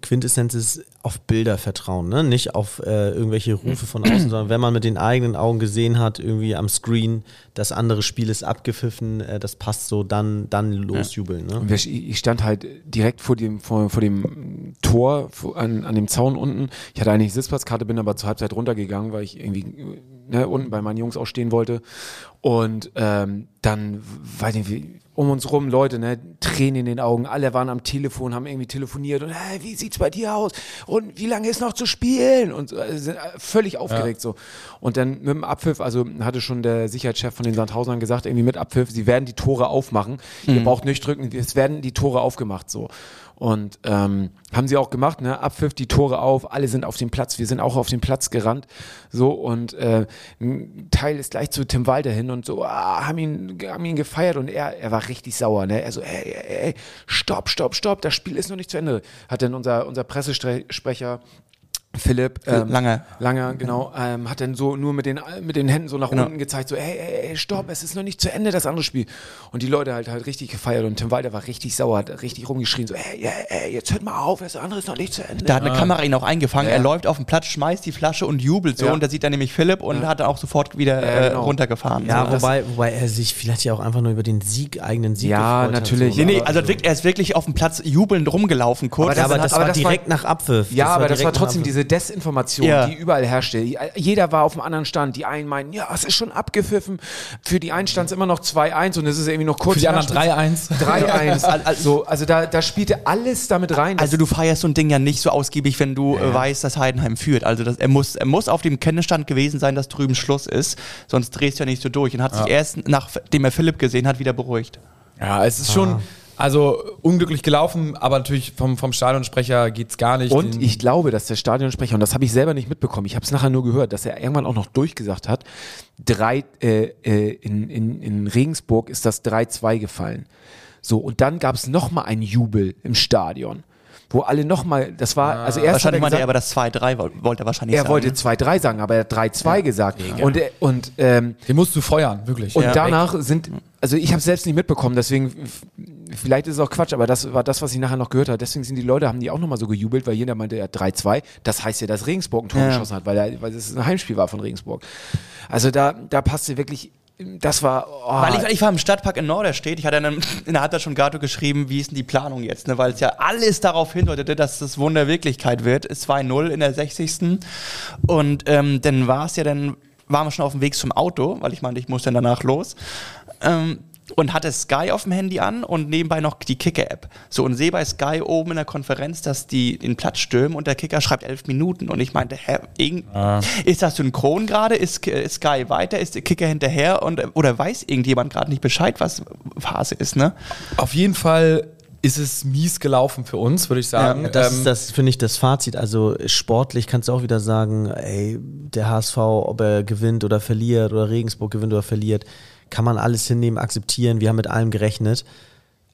Quintessenz ist auf Bilder vertrauen, ne? nicht auf äh, irgendwelche Rufe von außen, sondern wenn man mit den eigenen Augen gesehen hat, irgendwie am Screen, das andere Spiel ist abgepfiffen, äh, das passt so, dann, dann losjubeln. Ne? Und wir- Ich stand halt direkt vor dem, vor, vor dem Tor, an, an dem Zaun unten. Ich hatte eigentlich Sitzplatzkarte, bin aber zur Halbzeit runtergegangen, weil ich irgendwie ne, unten bei meinen Jungs auch stehen wollte. Und ähm, dann, weiß nicht, wie, um uns rum Leute, ne, Tränen in den Augen, alle waren am Telefon, haben irgendwie telefoniert und hey, wie sieht's bei dir aus? Und wie lange ist noch zu spielen? Und äh, sind äh, völlig aufgeregt so. Und dann mit dem Abpfiff, also hatte schon der Sicherheitschef von den Sandhausern gesagt, irgendwie mit Abpfiff, sie werden die Tore aufmachen. Ihr braucht nicht drücken, es werden die Tore aufgemacht so. Und ähm, haben sie auch gemacht, ne? Abpfiff, die Tore auf, alle sind auf dem Platz, wir sind auch auf den Platz gerannt. So, und äh, ein Teil ist gleich zu Tim Walter hin und so, ah, haben ihn, haben ihn gefeiert und er, er war richtig sauer, ne? Er so, ey, ey, ey, stopp, stopp, stopp, das Spiel ist noch nicht zu Ende. Hat dann unser, unser Pressesprecher Philipp ähm, Langer. Langer, genau, ähm, hat dann so nur mit den, mit den Händen so nach Genau. unten gezeigt, so, ey, ey, ey, stopp, es ist noch nicht zu Ende, das andere Spiel. Und die Leute halt halt richtig gefeiert und Tim Walter war richtig sauer, hat richtig rumgeschrien, so, ey, ey, ey, jetzt hört mal auf, das andere ist noch nicht zu Ende. Da hat eine Kamera ihn auch eingefangen. Ja. Er läuft auf den Platz, schmeißt die Flasche und jubelt so. Ja. Und da sieht er nämlich Philipp und hat dann auch sofort wieder Ja, äh, genau. runtergefahren. Ja, so. wobei, wobei er sich vielleicht ja auch einfach nur über den Sieg, eigenen Sieg Ja, gefreut natürlich. Hat, Nee, so. nee, also wirklich, er ist wirklich auf dem Platz jubelnd rumgelaufen kurz. Aber ja, aber das- das aber war das war- direkt nach Abpfiff. ja, aber das war trotzdem Abpfiff. Diese, Desinformation, Ja. die überall herrschte. Jeder war auf dem anderen Stand. Die einen meinen, ja, es ist schon abgepfiffen. Für die einen stand es immer noch 2-1 und es ist irgendwie noch kurz. Für die anderen nach- 3-1. 3-1. Also, also da, da spielte alles damit rein. Also du feierst so ein Ding ja nicht so ausgiebig, wenn du äh, weißt, dass Heidenheim führt. Also das, er, muss, er muss auf dem Kenntnisstand gewesen sein, dass drüben Schluss ist, sonst drehst du ja nicht so durch. Und hat sich erst, nachdem er Philipp gesehen hat, wieder beruhigt. Ja, es ist schon, also unglücklich gelaufen, aber natürlich vom, vom Stadionsprecher geht's gar nicht. Und ich glaube, dass der Stadionsprecher, und das habe ich selber nicht mitbekommen, ich habe es nachher nur gehört, dass er irgendwann auch noch durchgesagt hat, drei, äh, äh, in, in, in Regensburg ist das 3-2 gefallen. So, und dann gab es nochmal einen Jubel im Stadion, wo alle nochmal, das war, also erst hat er Wahrscheinlich meinte er gesagt, aber das 2-3, woll- wollte er wahrscheinlich er sagen. wollte 2-3 sagen, aber er hat 3-2 gesagt. Und, er- und ähm, den musst du feuern, wirklich. Und Ja. danach sind, also ich habe selbst nicht mitbekommen, deswegen, vielleicht ist es auch Quatsch, aber das war das, was ich nachher noch gehört habe. Deswegen sind die Leute, haben die auch nochmal so gejubelt, weil jeder meinte, er hat 3-2. Das heißt ja, dass Regensburg ein Tor Ja. geschossen hat, weil, er, weil es ein Heimspiel war von Regensburg. Also da, da passte wirklich, das war, oh, Weil ich, weil ich war im Stadtpark in Norderstedt, ich hatte dann in der Halbzeit schon Gato geschrieben, wie ist denn die Planung jetzt, ne? weil es ja alles darauf hindeutete, dass das Wunder Wirklichkeit wird. Es 2-0 in der 60. Und ähm, dann war es ja dann, waren wir schon auf dem Weg zum Auto, weil ich meinte, ich muss dann danach los. Ähm, und hatte Sky auf dem Handy an und nebenbei noch die Kicker-App. So, und sehe bei Sky oben in der Konferenz, dass die den Platz stürmen und der Kicker schreibt elf Minuten. Und ich meinte, hä, irgend, ist das synchron gerade? Ist, ist Sky weiter? Ist der Kicker hinterher? Und, oder weiß irgendjemand gerade nicht Bescheid, was Phase ist, ne? Auf jeden Fall ist es mies gelaufen für uns, würde ich sagen. Das Ähm, das, finde ich, das Fazit. Also sportlich kannst du auch wieder sagen, ey, der HSV, ob er gewinnt oder verliert oder Regensburg gewinnt oder verliert, kann man alles hinnehmen, akzeptieren. Wir haben mit allem gerechnet.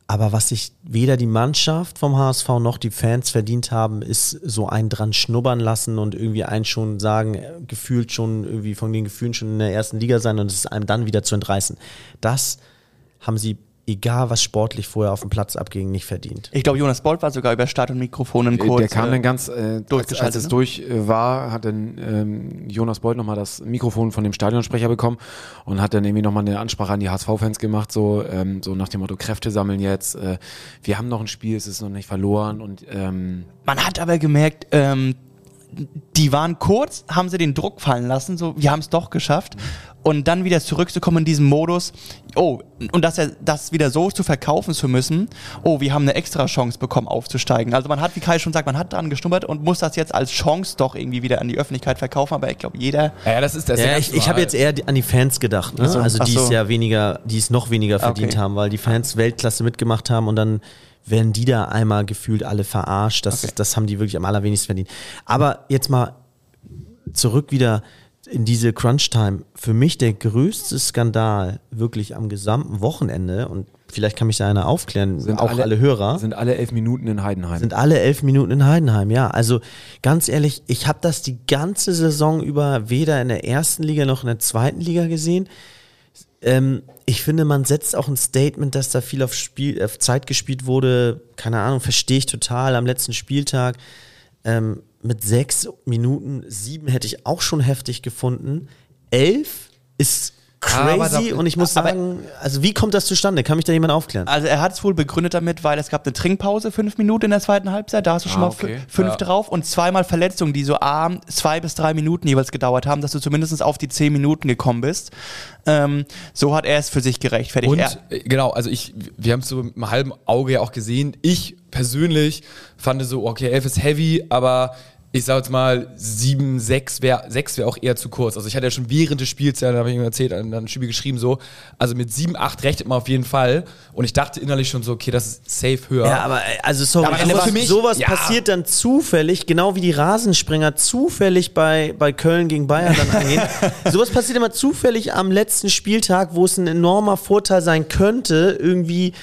Aber was sich weder die Mannschaft vom HSV noch die Fans verdient haben, ist so einen dran schnuppern lassen und irgendwie einen schon sagen, äh, gefühlt schon irgendwie von den Gefühlen schon in der ersten Liga sein und es einem dann wieder zu entreißen. Das haben sie, egal was sportlich vorher auf dem Platz abging, nicht verdient. Ich glaube, Jonas Bolt war sogar über Start und Mikrofonen kurz. der kam äh, dann ganz, äh, als, durchgeschaltet, als es ne? durch äh, war, hat dann ähm, Jonas Beuth nochmal das Mikrofon von dem Stadionsprecher bekommen und hat dann irgendwie nochmal eine Ansprache an die HSV-Fans gemacht, so, ähm, so nach dem Motto, Kräfte sammeln jetzt, äh, wir haben noch ein Spiel, es ist noch nicht verloren und ähm, Man hat aber gemerkt, ähm, die waren kurz, haben sie den Druck fallen lassen, so, wir haben es doch geschafft. Und dann wieder zurückzukommen in diesem Modus, oh, und das, das wieder so zu verkaufen zu müssen, oh, wir haben eine extra Chance bekommen, aufzusteigen. Also man hat, wie Kai schon sagt, man hat dran gestummert und muss das jetzt als Chance doch irgendwie wieder an die Öffentlichkeit verkaufen, aber ich glaube, jeder, ja, das ist das. Ja, ich, ich habe jetzt eher an die Fans gedacht, ne? So, also die es so. ja weniger, die es noch weniger verdient Okay. haben, weil die Fans Weltklasse mitgemacht haben und dann werden die da einmal gefühlt alle verarscht. Das, Okay. das haben die wirklich am allerwenigsten verdient. Aber jetzt mal zurück wieder in diese Crunch-Time. Für mich der größte Skandal wirklich am gesamten Wochenende und vielleicht kann mich da einer aufklären, sind auch alle, Hörer sind alle elf Minuten in Heidenheim. sind alle elf Minuten in Heidenheim, ja. Also ganz ehrlich, ich habe das die ganze Saison über weder in der ersten Liga noch in der zweiten Liga gesehen. Ähm, ich finde, man setzt auch ein Statement, dass da viel auf, Spiel, auf Zeit gespielt wurde. Keine Ahnung, verstehe ich total am letzten Spieltag. Ähm, mit sechs Minuten, sieben hätte ich auch schon heftig gefunden. Elf ist Aber crazy da- und ich muss aber- sagen, also wie kommt das zustande? Kann mich da jemand aufklären? also er hat es wohl begründet damit, weil es gab eine Trinkpause, fünf Minuten in der zweiten Halbzeit, da hast du schon Ah, mal okay. fünf Ja. drauf und zweimal Verletzungen, die so arm zwei bis drei Minuten jeweils gedauert haben, dass du zumindest auf die zehn Minuten gekommen bist. Ähm, so hat er es für sich gerechtfertigt. Und er, äh, genau, also ich, wir haben es so mit einem halben Auge ja auch gesehen. Ich persönlich fand so, okay, 11 ist heavy, aber ich sag jetzt mal, 7, 6 wäre sechs wär auch eher zu kurz. Also ich hatte ja schon während des Spiels, ja, da habe ich ihm erzählt, dann ein Spiel geschrieben so, also mit 7, 8 rechnet man auf jeden Fall. Und ich dachte innerlich schon so, okay, das ist safe höher. Ja, aber äh, also sorry, Aber für mich- sowas ja. passiert dann zufällig, genau wie die Rasenspringer zufällig bei, bei Köln gegen Bayern dann eingehen. sowas passiert immer zufällig am letzten Spieltag, wo es ein enormer Vorteil sein könnte, irgendwie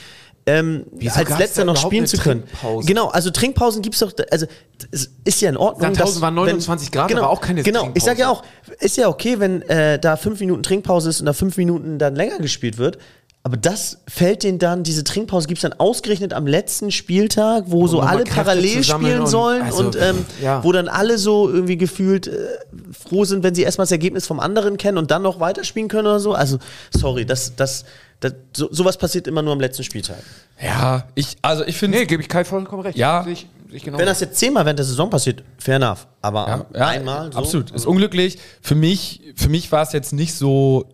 ähm, Wieso als letzter noch spielen zu können. Genau, also Trinkpausen gibt's doch, also es ist ja in Ordnung. Sandhausen waren 29 Grad, genau, aber auch keine Genau, ich sag ja auch, ist ja okay, wenn äh, da fünf Minuten Trinkpause ist und da fünf Minuten dann länger gespielt wird. Aber das fällt denen dann, diese Trinkpause gibt's dann ausgerechnet am letzten Spieltag, wo so nochmal alle Kräfte parallel spielen und- sollen also, und ähm, ja. wo dann alle so irgendwie gefühlt äh, froh sind, wenn sie erstmal das Ergebnis vom anderen kennen und dann noch weiterspielen können oder so. Also, sorry, das, das, das so, sowas passiert immer nur am letzten Spieltag. Ja, ich, also ich finde, Nee, gebe ich Kai vollkommen recht. Ja. Sehe ich, ich genau. Wenn das jetzt zehnmal während der Saison passiert, fair enough. Aber Ja, ja, einmal so. Absolut. Ist unglücklich. Für mich, für mich war es jetzt nicht so,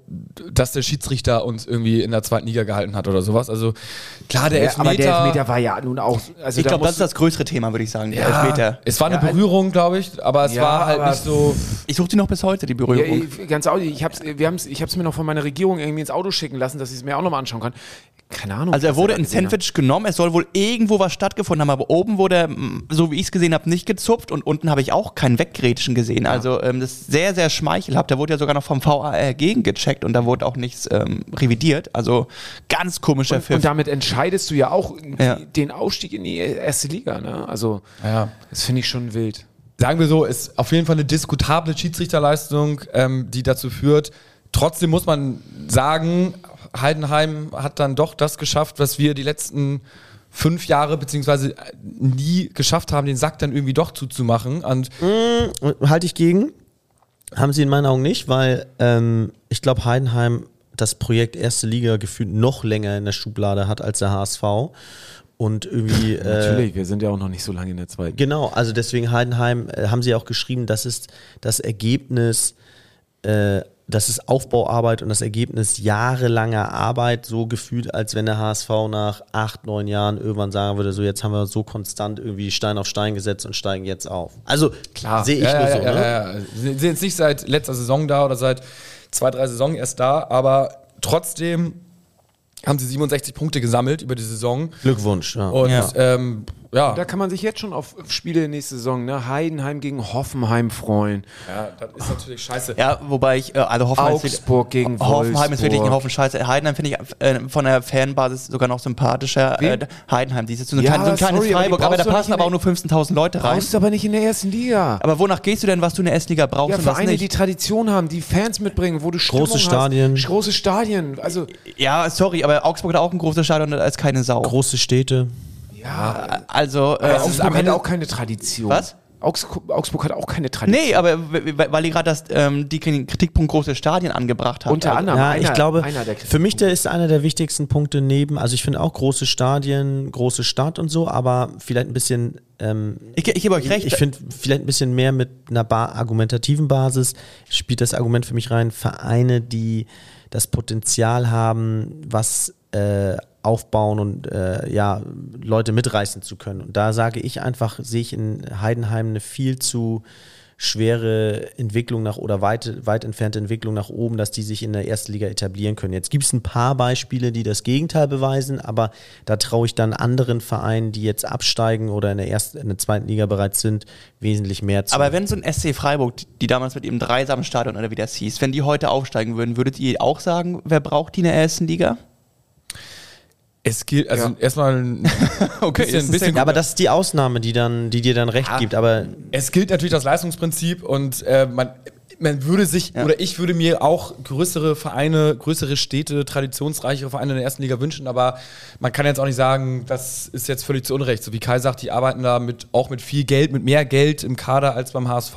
dass der Schiedsrichter uns irgendwie in der zweiten Liga gehalten hat oder sowas. Also klar, der Ja, Elfmeter. aber der Elfmeter war ja nun auch. Also Ich glaube, das ist das größere Thema, würde ich sagen, der ja, Elfmeter. Es war eine Ja, Berührung, glaube ich, aber es Ja, war halt nicht so. Ich suche die noch bis heute, die Berührung. ich- ganz ehrlich, ich hab's, wir haben's, ich hab's mir noch von meiner Regierung irgendwie ins Auto schicken lassen, dass ich es mir auch nochmal anschauen kann. Keine Ahnung. Also er wurde in. Sandwich genommen, es soll wohl irgendwo was stattgefunden haben, aber oben wurde, er, m, so wie ich es gesehen habe, nicht gezupft und unten habe ich auch kein Weggrätschen gesehen. Also ähm, das ist sehr, sehr schmeichelhaft. Da wurde ja sogar noch vom VAR gegengecheckt und da wurde auch nichts ähm, revidiert. Also ganz komischer Und, Pfiff. und damit entscheidest du ja auch Ja. den Aufstieg in die erste Liga. Ne? Also Ja. das finde ich schon wild. sagen wir so, ist auf jeden Fall eine diskutable Schiedsrichterleistung, ähm, die dazu führt. Trotzdem muss man sagen, Heidenheim hat dann doch das geschafft, was wir die letzten fünf Jahre beziehungsweise nie geschafft haben, den Sack dann irgendwie doch zuzumachen. Und Halte ich gegen. Haben sie in meinen Augen nicht, weil ähm, ich glaube, Heidenheim das Projekt erste Liga gefühlt noch länger in der Schublade hat als der HSV. Und irgendwie. Äh, Natürlich, wir sind ja auch noch nicht so lange in der zweiten. Genau, also deswegen Heidenheim äh, haben sie auch geschrieben, das ist das Ergebnis, äh, das ist Aufbauarbeit und das Ergebnis jahrelanger Arbeit, so gefühlt, als wenn der HSV nach acht, neun Jahren irgendwann sagen würde, so jetzt haben wir so konstant irgendwie Stein auf Stein gesetzt und steigen jetzt auf. Also Klar. sehe ich ja, nur ja, so. ja, ne? ja, ja. Sie sind jetzt nicht seit letzter Saison da oder seit zwei, drei Saison erst da, aber trotzdem haben sie 67 Punkte gesammelt über die Saison. Glückwunsch. Ja. Und Ja. ähm, ja, Da kann man sich jetzt schon auf Spiele nächste Saison, ne? Heidenheim gegen Hoffenheim freuen. ja, das ist natürlich scheiße. ja, wobei ich, äh, also Hoffenheim ist Augsburg gegen Hoffenheim ist wirklich ein Wolfsburg. Haufen Scheiße. Heidenheim finde ich äh, von der Fanbasis sogar noch sympathischer. Äh? Heidenheim, die ist so, ein Ja, klein- so ein kleines sorry, aber Freiburg, aber da brauchst du passen aber auch nur 15.000 Leute rein. Brauchst du aber nicht in der ersten Liga. Aber wonach gehst du denn, was du in der S-Liga brauchst Ja, und was Vereine, nicht? die Tradition haben, die Fans mitbringen, wo du Stimmung Große Stadien. Hast. Große Stadien. Also, ja, sorry, aber Augsburg hat auch ein großes Stadion und da ist keine Sau. Große Städte. Ja. also, äh, Augsburg am hat Ende- auch keine Tradition. Was? Augsburg, Augsburg hat auch keine Tradition. nee, aber weil ihr gerade das, ähm, die Kritikpunkt große Stadien angebracht habt. Unter Also- anderem. Ja, einer, ich glaube, einer der für mich der ist einer der wichtigsten Punkte neben, also ich finde auch große Stadien, große Stadt und so, aber vielleicht ein bisschen, ähm, Ich, ich gebe euch recht. ich finde vielleicht ein bisschen mehr mit einer ba argumentativen Basis spielt das Argument für mich rein, Vereine, die das Potenzial haben, was äh, aufbauen und äh, ja, Leute mitreißen zu können. Und da sage ich einfach, sehe ich in Heidenheim eine viel zu schwere Entwicklung nach oder weit, weit entfernte Entwicklung nach oben, dass die sich in der ersten Liga etablieren können. Jetzt gibt es ein paar Beispiele, die das Gegenteil beweisen, aber da traue ich dann anderen Vereinen, die jetzt absteigen oder in der ersten, in der zweiten Liga bereits sind, wesentlich mehr zu. aber wenn so ein SC Freiburg, die, damals mit ihrem dreisamen Stadion oder wie das hieß, wenn die heute aufsteigen würden, würdet ihr auch sagen, wer braucht die in der ersten Liga? Es gilt, also Ja. erstmal ein Okay, bisschen, ist bisschen ja, aber das ist die Ausnahme, die dann, die dir dann recht gibt. Aber Es gilt natürlich das Leistungsprinzip und äh, man, man würde sich, Ja. oder ich würde mir auch größere Vereine, größere Städte, traditionsreichere Vereine in der ersten Liga wünschen, aber man kann jetzt auch nicht sagen, das ist jetzt völlig zu Unrecht. So wie Kai sagt, die arbeiten da mit, auch mit viel Geld, mit mehr Geld im Kader als beim HSV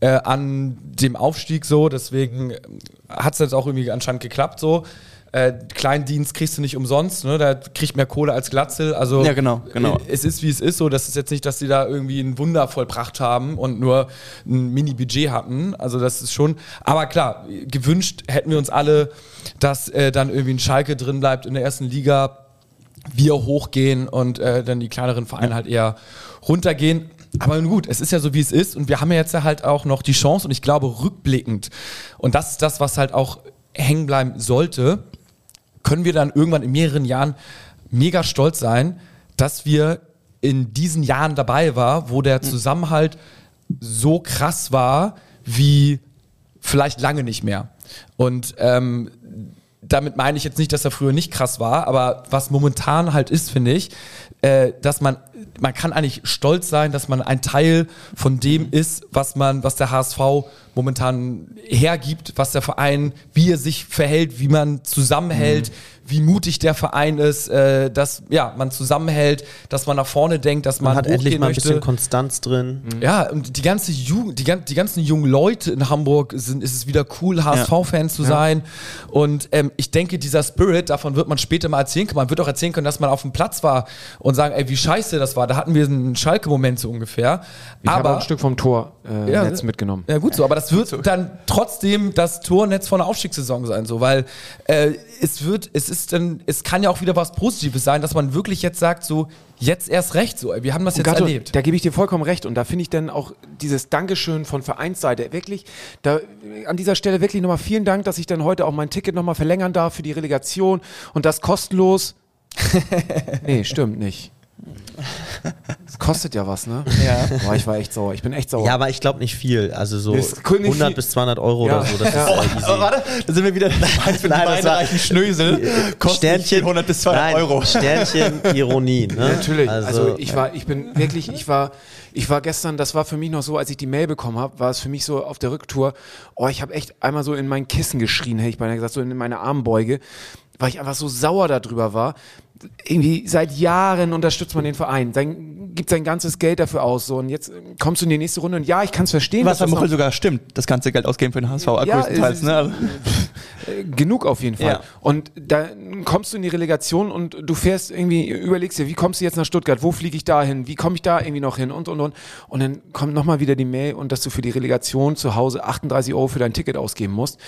äh, an dem Aufstieg so, deswegen hat es jetzt auch irgendwie anscheinend geklappt so. Äh, Kleindienst kriegst du nicht umsonst, ne? da kriegt mehr Kohle als Glatzel. Also Ja, genau, genau. äh, es ist wie es ist so. Das ist jetzt nicht, dass sie da irgendwie ein Wunder vollbracht haben und nur ein Mini-Budget hatten. Also das ist schon. Aber klar, gewünscht hätten wir uns alle, dass äh, dann irgendwie ein Schalke drin bleibt in der ersten Liga, wir hochgehen und äh, dann die kleineren Vereine halt eher runtergehen. Aber nun gut, es ist ja so, wie es ist. Und wir haben ja jetzt halt auch noch die Chance und ich glaube rückblickend. Und das ist das, was halt auch hängen bleiben sollte können wir dann irgendwann in mehreren Jahren mega stolz sein, dass wir in diesen Jahren dabei war, wo der Zusammenhalt so krass war wie vielleicht lange nicht mehr. Und ähm, damit meine ich jetzt nicht, dass er früher nicht krass war, aber was momentan halt ist, finde ich, äh, dass man, man kann eigentlich stolz sein, dass man ein Teil von dem ist, was man, was der HSV momentan hergibt, was der Verein, wie er sich verhält, wie man zusammenhält, wie mutig der Verein ist, äh, dass ja, man zusammenhält, dass man nach vorne denkt, dass man, man hat endlich mal ein möchte. bisschen Konstanz drin. Ja, und die ganze Jugend, die, die ganzen jungen Leute in Hamburg sind, ist es wieder cool, HSV-Fan zu sein. Und ähm, ich denke, dieser Spirit, davon wird man später mal erzählen können. Man wird auch erzählen können, dass man auf dem Platz war und sagen, ey, wie scheiße, das war. Da hatten wir einen Schalke-Moment so ungefähr. Ich habe aber auch ein Stück vom Tor äh, Ja, ne? mitgenommen. Ja, gut so, aber das wird dann trotzdem das Tornetz von der Aufstiegssaison sein, so, weil äh, es wird, es ist dann, es kann ja auch wieder was Positives sein, dass man wirklich jetzt sagt, so, jetzt erst recht, so, wir haben das Und jetzt Gatto, erlebt. Da gebe ich dir vollkommen recht. Und da finde ich dann auch dieses Dankeschön von Vereinsseite wirklich, da an dieser Stelle wirklich nochmal vielen Dank, dass ich dann heute auch mein Ticket nochmal verlängern darf für die Relegation und das kostenlos. nee, stimmt nicht. Das kostet ja was, ne? Ja. Boah, ich war echt sauer. Ich bin echt sauer. Ja, aber ich glaube nicht viel. Also so Das können nicht 100 viel- bis 200 Euro Ja. oder so. Das Ja. ist äh, easy. Aber warte, da sind wir wieder für den Nein, war- reichen Schnösel. Kostet nicht 100 bis 200 nein, Euro. Sternchen Ironie. Ne? Natürlich. Also, ich war, ich bin wirklich, ich war, ich war gestern, das war für mich noch so, als ich die Mail bekommen habe, war es für mich so auf der Rücktour, oh, ich habe echt einmal so in mein Kissen geschrien, hätte ich beinahe gesagt, so in meine Armbeuge, weil ich einfach so sauer darüber war. Irgendwie seit Jahren unterstützt man den Verein, sein, gibt sein ganzes Geld dafür aus, so und jetzt äh, kommst du in die nächste Runde und ja, ich kann es verstehen. Was das Muchel sogar stimmt, das ganze Geld ausgeben für den HSV Ja, größtenteils. Ne? Also, genug auf jeden Fall. Ja. Und da kommst du in die Relegation und du fährst irgendwie, überlegst dir, wie kommst du jetzt nach Stuttgart, wo fliege ich da hin, wie komme ich da irgendwie noch hin und und und. Und dann kommt nochmal wieder die Mail und dass du für die Relegation zu Hause 38 Euro für dein Ticket ausgeben musst.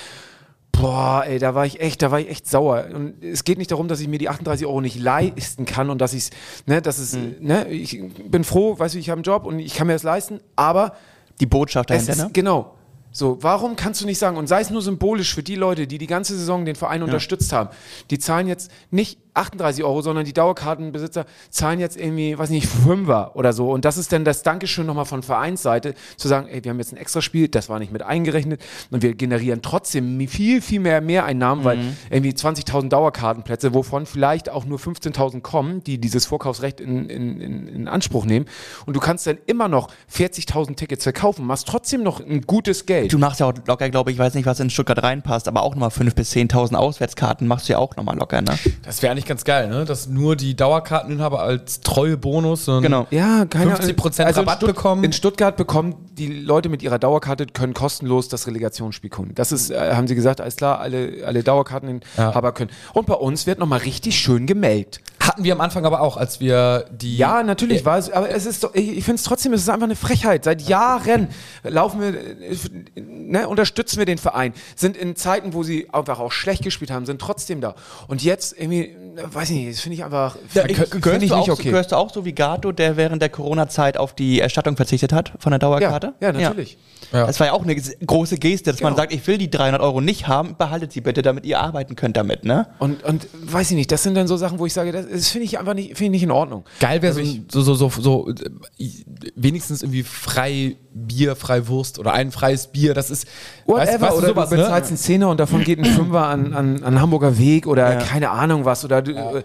Boah, ey, da war ich echt, da war ich echt sauer. Und es geht nicht darum, dass ich mir die 38 Euro nicht leisten kann und dass ich ne, dass es, ne, ich bin froh, weißt du, ich habe einen Job und ich kann mir das leisten, aber die Botschaft dahinter, ist, ne? Genau. So, warum kannst du nicht sagen, und sei es nur symbolisch für die Leute, die die ganze Saison den Verein unterstützt haben, die zahlen jetzt nicht 38 Euro, sondern die Dauerkartenbesitzer zahlen jetzt irgendwie, weiß nicht, Fünfer oder so. Und das ist dann das Dankeschön nochmal von Vereinsseite, zu sagen, ey, wir haben jetzt ein extra Spiel, das war nicht mit eingerechnet und wir generieren trotzdem viel, viel mehr Mehreinnahmen, weil irgendwie 20.000 Dauerkartenplätze, wovon vielleicht auch nur 15.000 kommen, die dieses Vorkaufsrecht in, in, in, in Anspruch nehmen. Und du kannst dann immer noch 40.000 Tickets verkaufen, machst trotzdem noch ein gutes Geld. Du machst ja auch locker, glaube ich, weiß nicht, was in Stuttgart reinpasst, aber auch nochmal 5.000 bis 10.000 Auswärtskarten machst du ja auch nochmal locker, ne? Das wäre eigentlich ganz geil, ne? Dass nur die Dauerkarteninhaber als treue Bonus so Genau. Ja, keine 50% also Rabatt in bekommen. In Stuttgart bekommen die Leute mit ihrer Dauerkarte können kostenlos das Relegationsspiel gucken. Das ist, äh, haben sie gesagt, alles klar, alle, alle Dauerkarteninhaber können. Und bei uns wird nochmal richtig schön gemeldet. Hatten wir am Anfang aber auch, als wir die. Ja, natürlich war es, aber es ist doch, ich, ich finde es trotzdem, es ist einfach eine Frechheit. Seit Jahren laufen wir, äh, ne, unterstützen wir den Verein, sind in Zeiten, wo sie einfach auch schlecht gespielt haben, sind trotzdem da. Und jetzt irgendwie, äh, weiß ich nicht, das finde ich einfach, Ja, ich, ich gehörst, nicht du auch, so- okay. gehörst du auch so wie Gato, der während der Corona-Zeit auf die Erstattung verzichtet hat von der Dauerkarte? Ja, ja, natürlich. Ja. Das war ja auch eine große Geste, dass man Genau. sagt, ich will die 300 Euro nicht haben, behaltet sie bitte, damit ihr arbeiten könnt damit, ne? Und, und weiß ich nicht, das sind dann so Sachen, wo ich sage, das, das finde ich einfach nicht, ich nicht in Ordnung. Geil wäre so, Also so, so, so, so äh, wenigstens irgendwie frei Bier, frei Wurst oder ein freies Bier. Das ist Whatever, weißt, oder sowas, du bezahlst ne? einen Zehner und davon geht ein Fünfer an, an, an Hamburger Weg oder keine Ahnung was. Oder du, äh,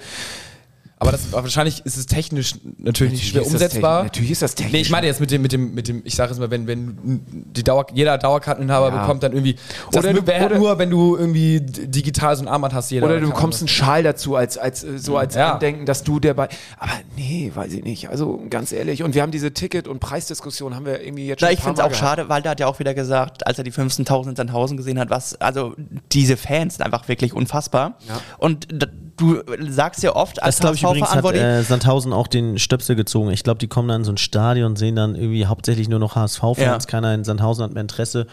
Aber das, wahrscheinlich ist es technisch natürlich nicht schwer umsetzbar. natürlich ist das technisch. Nee, ich meine jetzt mit dem, mit dem, mit dem, ich sage jetzt mal, wenn, wenn die Dauer, jeder Dauerkarteninhaber Ja. bekommt dann irgendwie, das Oder du- wäre oder- nur, wenn du irgendwie digital so ein Armband hast, jeder. Oder du bekommst einen Schal dazu, als, als, äh, so als Ja. Andenken, dass du der bei. Aber nee, weiß ich nicht. Also ganz ehrlich. Und wir haben diese Ticket- und Preisdiskussion, haben wir irgendwie jetzt schon Na, ich finde es auch gehabt. schade, Walter hat ja auch wieder gesagt, als er die 15.000 in Sandhausen gesehen hat, was, also diese Fans sind einfach wirklich unfassbar. Ja. Und du sagst ja oft als Das glaube ich übrigens hat äh, Sandhausen auch den Stöpsel gezogen. Ich glaube, die kommen dann in so ein Stadion, sehen dann irgendwie hauptsächlich nur noch HSV-Fans. Ja. Keiner in Sandhausen hat mehr Interesse.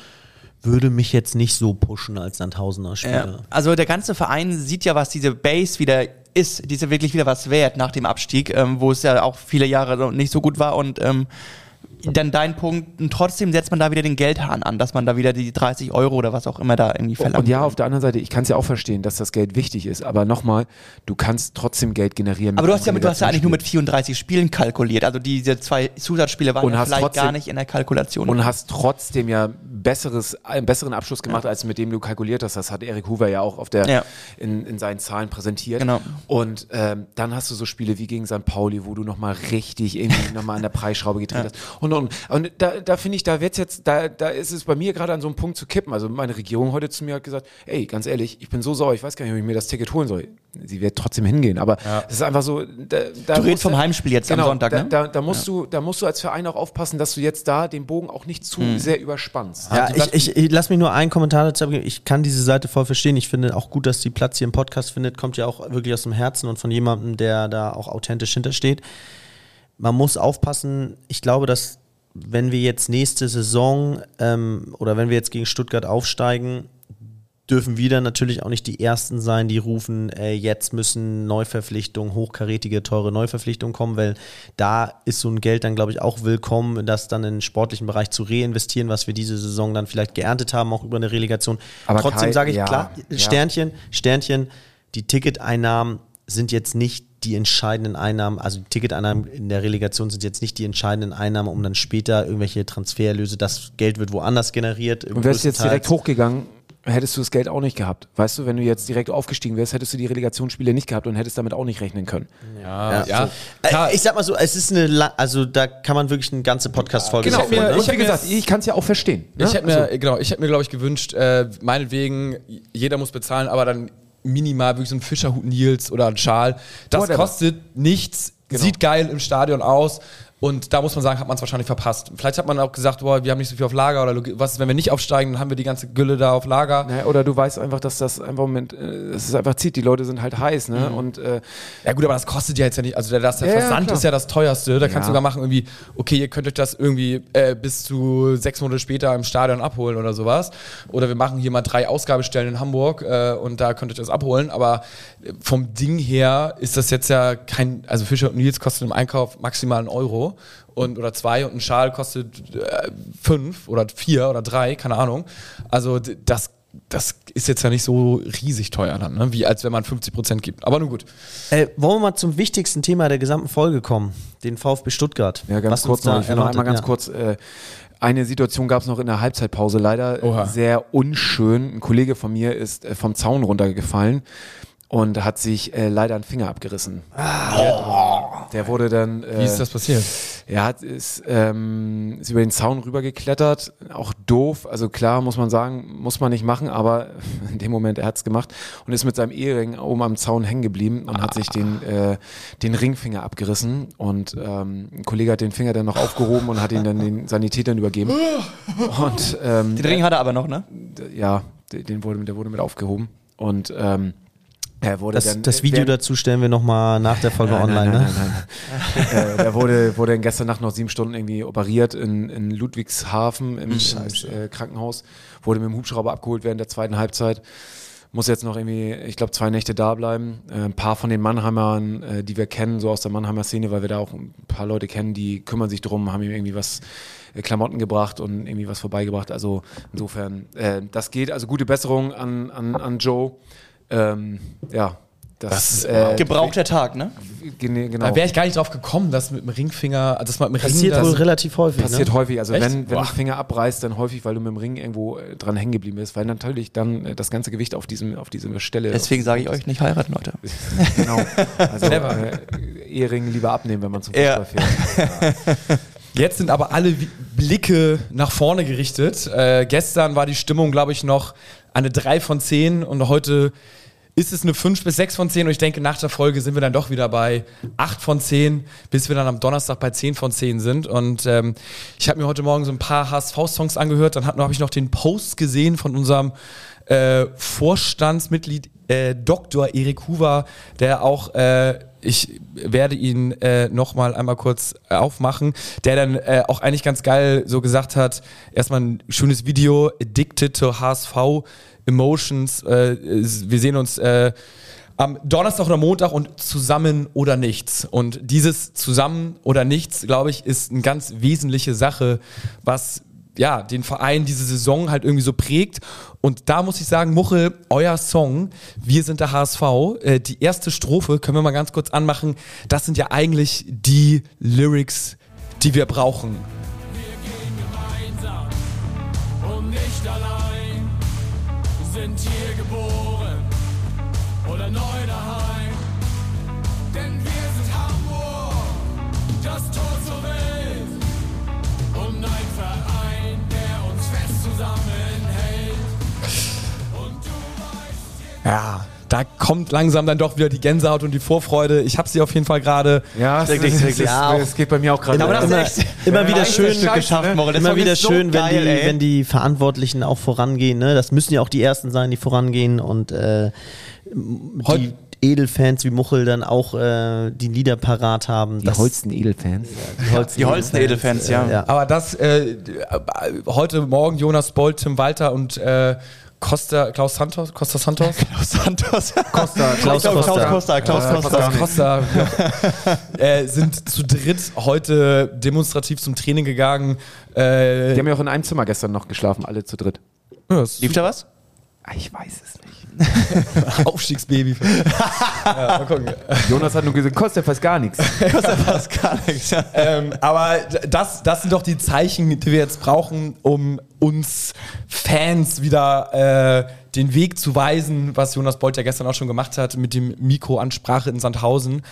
Würde mich jetzt nicht so pushen als Sandhausener Spieler. Ja. Also der ganze Verein sieht ja, was diese Base wieder ist. Die ist ja wirklich wieder was wert nach dem Abstieg, ähm, wo es ja auch viele Jahre nicht so gut war. Und ähm, dann dein Punkt, und trotzdem setzt man da wieder den Geldhahn an, dass man da wieder die 30 Euro oder was auch immer da irgendwie verlangt. Und ja, auf der anderen Seite, ich kann es ja auch verstehen, dass das Geld wichtig ist, aber nochmal, du kannst trotzdem Geld generieren. aber du hast ja, mit, du hast ja eigentlich nur mit Relegationsspiel. 34 Spielen kalkuliert. Also diese zwei Zusatzspiele waren ja vielleicht trotzdem- gar nicht in der Kalkulation. Und hast trotzdem ja besseres, einen besseren Abschluss gemacht, als mit dem du kalkuliert hast. Das hat Erik Hoover ja auch auf der, Ja. in, in seinen Zahlen präsentiert. Genau. Und ähm, dann hast du so Spiele wie gegen St. Pauli, wo du nochmal richtig irgendwie nochmal an der Preisschraube gedreht hast. Und, und, und da, da finde ich, da wird's jetzt, da, da ist es bei mir gerade an so einem Punkt zu kippen. Also meine Regierung heute zu mir hat gesagt, ey, ganz ehrlich, ich bin so sauer, ich weiß gar nicht, ob ich mir das Ticket holen soll. Sie wird trotzdem hingehen, aber es ist einfach so. Da, da Du redest vom Heimspiel jetzt am genau, Sonntag, da, ne? Da, da, musst du, da musst du als Verein auch aufpassen, dass du jetzt da den Bogen auch nicht zu sehr überspannst. Ja, ich, ich, ich lass mich nur einen Kommentar dazu abgeben. Ich kann diese Seite voll verstehen. Ich finde auch gut, dass die Platz hier im Podcast findet. Kommt ja auch wirklich aus dem Herzen und von jemandem, der da auch authentisch hintersteht. Man muss aufpassen. Ich glaube, dass wenn wir jetzt nächste Saison ähm, oder wenn wir jetzt gegen Stuttgart aufsteigen, dürfen wir dann natürlich auch nicht die Ersten sein, die rufen, äh, jetzt müssen Neuverpflichtungen, hochkarätige, teure Neuverpflichtungen kommen, weil da ist so ein Geld dann, glaube ich, auch willkommen, das dann in den sportlichen Bereich zu reinvestieren, was wir diese Saison dann vielleicht geerntet haben, auch über eine Relegation. Aber Trotzdem sage ich ja, klar, ja. Sternchen, Sternchen, die Ticketeinnahmen sind jetzt nicht die entscheidenden Einnahmen, also die Ticketeinnahmen in der Relegation sind jetzt nicht die entscheidenden Einnahmen, um dann später irgendwelche Transfererlöse, das Geld wird woanders generiert. Und wärst du jetzt direkt hochgegangen, hättest du das Geld auch nicht gehabt. Weißt du, wenn du jetzt direkt aufgestiegen wärst, hättest du die Relegationsspiele nicht gehabt und hättest damit auch nicht rechnen können. Ja, Ja, Äh, ich sag mal so, es ist eine, la- also da kann man wirklich eine ganze Podcast-Folge Genau, machen, mir- ne? ich Und wie gesagt, ich kann es ja auch verstehen. Ne? Ich hätte mir, Also, genau, ich hätte mir, glaube ich, gewünscht, äh, meinetwegen, jeder muss bezahlen, aber dann minimal wirklich so ein Fischerhut Nils oder ein Schal. Das Whatever. kostet nichts, sieht geil im Stadion aus. Und da muss man sagen, hat man es wahrscheinlich verpasst. Vielleicht hat man auch gesagt, boah, wir haben nicht so viel auf Lager oder was ist, wenn wir nicht aufsteigen, dann haben wir die ganze Gülle da auf Lager. ne, oder du weißt einfach, dass das einfach mit, äh, es ist einfach zieht. Die Leute sind halt heiß, ne? Und äh, Ja gut, aber das kostet ja jetzt ja nicht, also der, das, der Ja, Versand klar. ist ja das teuerste. Da kannst Ja. du sogar machen irgendwie, okay, ihr könnt euch das irgendwie äh, bis zu sechs Monate später im Stadion abholen oder sowas. Oder wir machen hier mal drei Ausgabestellen in Hamburg äh, und da könnt ihr das abholen. Aber äh, vom Ding her ist das jetzt ja kein, also Fischer und Nils kostet im Einkauf maximal einen Euro und oder zwei und ein Schal kostet äh, fünf oder vier oder drei, keine Ahnung. Also das das ist jetzt ja nicht so riesig teuer dann, ne? wie als wenn man 50 Prozent gibt. Aber nun gut. Äh, wollen wir mal zum wichtigsten Thema der gesamten Folge kommen, den VfB Stuttgart. Ja, ganz Was kurz noch. Ich will noch einmal ganz ja. kurz. Äh, eine Situation gab es noch in der Halbzeitpause, leider Oha. sehr unschön. Ein Kollege von mir ist äh, vom Zaun runtergefallen und hat sich äh, leider einen Finger abgerissen. Der, der wurde dann. Äh, Wie ist das passiert? Er hat, ist, ähm, ist über den Zaun rübergeklettert. Auch doof. Also klar, muss man sagen, muss man nicht machen, aber in dem Moment, er hat's gemacht und ist mit seinem Ehering oben am Zaun hängen geblieben und hat sich den, äh, den Ringfinger abgerissen. Und ähm, ein Kollege hat den Finger dann noch aufgehoben und hat ihn dann den Sanitätern übergeben. Und ähm, Den Ring hat er aber noch, ne? ja, den wurde, der wurde mit aufgehoben. Und ähm, er wurde Das, dann. das Video während- dazu stellen wir nochmal nach der Folge Nein, online, nein, ne? nein, nein, nein. äh, der wurde, wurde dann gestern Nacht noch sieben Stunden irgendwie operiert in, in Ludwigshafen im, im äh, Krankenhaus. Wurde mit dem Hubschrauber abgeholt während der zweiten Halbzeit. Muss jetzt noch irgendwie, ich glaube, zwei Nächte da bleiben. Äh, ein paar von den Mannheimern, äh, die wir kennen, so aus der Mannheimer Szene, weil wir da auch ein paar Leute kennen, die kümmern sich drum, haben ihm irgendwie was äh, Klamotten gebracht und irgendwie was vorbeigebracht. Also insofern, äh, das geht. Also gute Besserung an, an, an Joe. Ähm, ja, das, äh, Gebrauchter Tag, ne? genau. Da wäre ich gar nicht drauf gekommen, dass mit dem Ringfinger, dass man mit dem Ring Passiert das- wohl relativ häufig. Passiert ne? häufig. Also Echt? wenn, wenn Boah. du Finger abreißt, dann häufig, weil du mit dem Ring irgendwo äh, dran hängen geblieben bist, weil natürlich dann äh, das ganze Gewicht auf diesem auf diese Stelle. Deswegen sage ich euch nicht heiraten, Leute. Genau. Also äh, Ehering lieber abnehmen, wenn man zum Ja. Fußball fährt. Jetzt sind aber alle Blicke nach vorne gerichtet. Äh, gestern war die Stimmung, glaube ich, noch eine 3 von 10 und heute ist es eine 5 bis 6 von 10 und ich denke, nach der Folge sind wir dann doch wieder bei 8 von 10, bis wir dann am Donnerstag bei 10 von 10 sind. Und ähm, ich habe mir heute Morgen so ein paar HSV-Songs angehört, dann habe ich noch den Post gesehen von unserem äh, Vorstandsmitglied äh, Dr. Erik Huber, der auch, äh, ich werde ihn äh, nochmal einmal kurz aufmachen, der dann äh, auch eigentlich ganz geil so gesagt hat, erstmal ein schönes Video, Addicted to HSV Emotions, äh, wir sehen uns äh, am Donnerstag oder Montag und zusammen oder nichts. Und dieses zusammen oder nichts, glaube ich, ist eine ganz wesentliche Sache, was ja, den Verein diese Saison halt irgendwie so prägt. Und da muss ich sagen, Muchel, euer Song, Wir sind der HSV, äh, die erste Strophe, können wir mal ganz kurz anmachen, das sind ja eigentlich die Lyrics, die wir brauchen. gemeinsam und nicht allein sind hier geboren oder neu daheim. Denn wir sind Hamburg, das Tor zur Welt und ein Verein, der uns fest zusammenhält. Und du weißt, Ja, da kommt langsam dann doch wieder die Gänsehaut und die Vorfreude. Ich habe sie auf jeden Fall gerade. Ja, es, Wirklich, Ja, es geht bei mir auch gerade. Aber das äh, ist echt- immer wieder schön, Meisterstück geschafft. Der Immer wieder ist so schön, wenn, geil, die, wenn die Verantwortlichen auch vorangehen. Ne? Das müssen ja auch die Ersten sein, die vorangehen. Und äh, die, Edelfans wie Muchel dann auch äh, die Lieder parat haben. Die Das- Holsten Edelfans. die Holsten, Die Holsten Edelfans, ja. ja. Aber das, äh, heute Morgen Jonas Boll, Tim Walter und äh, Costa, Klaus Santos, Costa Santos? Klaus Santos. Costa, Klaus Klaus Costa. Costa. Klaus Äh, Costa. Klaus Costa ja, äh, sind zu dritt heute demonstrativ zum Training gegangen. Äh, Die haben ja auch in einem Zimmer gestern noch geschlafen, alle zu dritt. ja, Lief da was? Ah, Ich weiß es nicht. Aufstiegsbaby. ja, mal gucken. Jonas hat nur gesagt, kostet fast gar nichts. Kostet fast gar nichts. Ja. ähm, aber das, das sind doch die Zeichen, die wir jetzt brauchen, um uns Fans wieder äh, den Weg zu weisen, was Jonas Bolt ja gestern auch schon gemacht hat mit dem Mikroansprache in Sandhausen.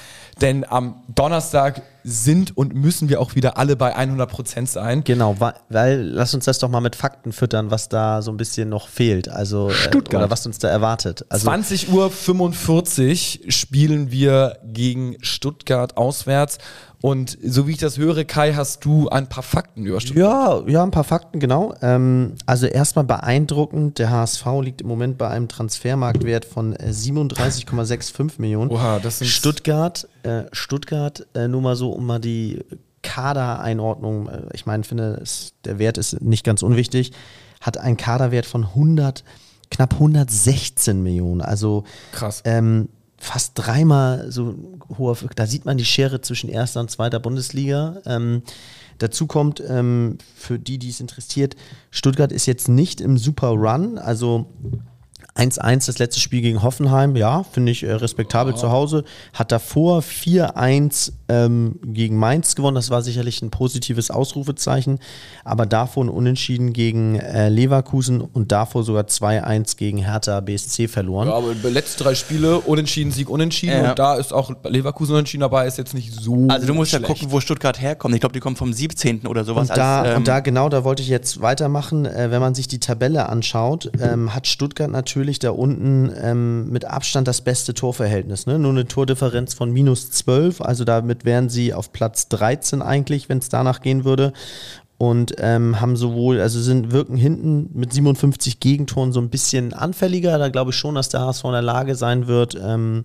Denn am Donnerstag sind und müssen wir auch wieder alle bei 100 Prozent sein. Genau, weil, weil lass uns das doch mal mit Fakten füttern, was da so ein bisschen noch fehlt. Also äh, oder was uns da erwartet. Also 20 Uhr 45 spielen wir gegen Stuttgart auswärts. Und so wie ich das höre, Kai, hast du ein paar Fakten über Stuttgart. Ja, ja, ein paar Fakten, genau. Ähm, also erstmal beeindruckend, der HSV liegt im Moment bei einem Transfermarktwert von äh, 37,65 Millionen. Oha, das sind Stuttgart, äh, Stuttgart, äh, nur mal so, um mal die Kadereinordnung, äh, ich meine, finde, es, der Wert ist nicht ganz unwichtig, hat einen Kaderwert von 100, knapp 116 Millionen. Also Krass. ähm, fast dreimal so hoher, da sieht man die Schere zwischen erster und zweiter Bundesliga. Ähm, dazu kommt, ähm, für die, die es interessiert, Stuttgart ist jetzt nicht im Super Run, also 1-1 das letzte Spiel gegen Hoffenheim, ja, finde ich äh, respektabel zu Hause. Hat davor 4-1 ähm, gegen Mainz gewonnen, das war sicherlich ein positives Ausrufezeichen, aber davor ein Unentschieden gegen äh, Leverkusen und davor sogar 2-1 gegen Hertha BSC verloren. Ja, aber die letzten drei Spiele, Unentschieden, Sieg, Unentschieden. Ja. Und da ist auch Leverkusen Unentschieden dabei, ist jetzt nicht so. Also du musst ja schlecht. gucken, wo Stuttgart herkommt. Ich glaube, die kommen vom 17. oder sowas. Und da, als, ähm, und da genau, da wollte ich jetzt weitermachen. Äh, wenn man sich die Tabelle anschaut, ähm, hat Stuttgart natürlich da unten ähm, mit Abstand das beste Torverhältnis. Ne? Nur eine Tordifferenz von minus 12, also damit wären sie auf Platz 13 eigentlich, wenn es danach gehen würde. Und ähm, haben sowohl, also sind, wirken hinten mit 57 Gegentoren so ein bisschen anfälliger. Da glaube ich schon, dass der HSV in der Lage sein wird, ähm,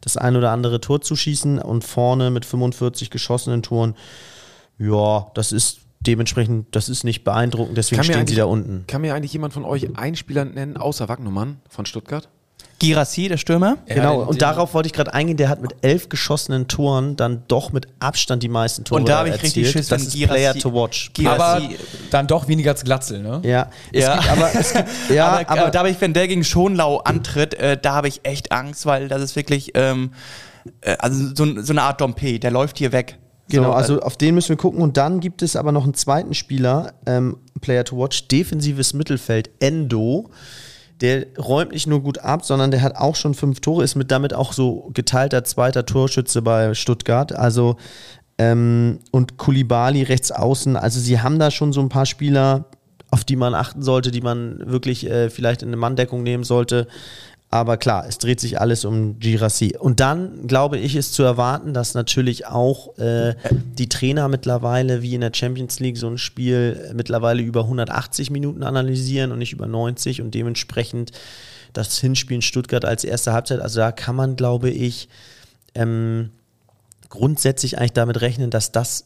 das ein oder andere Tor zu schießen. Und vorne mit 45 geschossenen Toren ja, das ist dementsprechend, das ist nicht beeindruckend, deswegen stehen sie da unten. Kann mir eigentlich jemand von euch einen Spieler nennen, außer Wagnumann von Stuttgart? Girassi, der Stürmer. Ja, genau, und darauf wollte ich gerade eingehen, der hat mit elf geschossenen Toren dann doch mit Abstand die meisten Tore Und da habe ich erzielt. richtig Schiss, Das ist Girassi- Player to watch. Aber Girassi- dann doch weniger als Glatzel, ne? Ja, es Ja. gibt aber, es gibt, ja, aber, aber, aber da habe ich, wenn der gegen Schonlau antritt, äh, da habe ich echt Angst, weil das ist wirklich, ähm, äh, also so, so eine Art Dompe, der läuft hier weg. Genau, So, äh, also auf den müssen wir gucken. Und dann gibt es aber noch einen zweiten Spieler, ähm, Player to Watch, defensives Mittelfeld, Endo. Der räumt nicht nur gut ab, sondern der hat auch schon fünf Tore, ist mit damit auch so geteilter zweiter Torschütze bei Stuttgart. Also ähm, und Kulibali rechts außen. Also sie haben da schon so ein paar Spieler, auf die man achten sollte, die man wirklich äh, vielleicht in eine Manndeckung nehmen sollte. Aber klar, es dreht sich alles um Girassi. Und dann, glaube ich, ist zu erwarten, dass natürlich auch äh, die Trainer mittlerweile, wie in der Champions League, so ein Spiel mittlerweile über 180 Minuten analysieren und nicht über 90 und dementsprechend das Hinspiel in Stuttgart als erste Halbzeit. Also da kann man, glaube ich, ähm, grundsätzlich eigentlich damit rechnen, dass das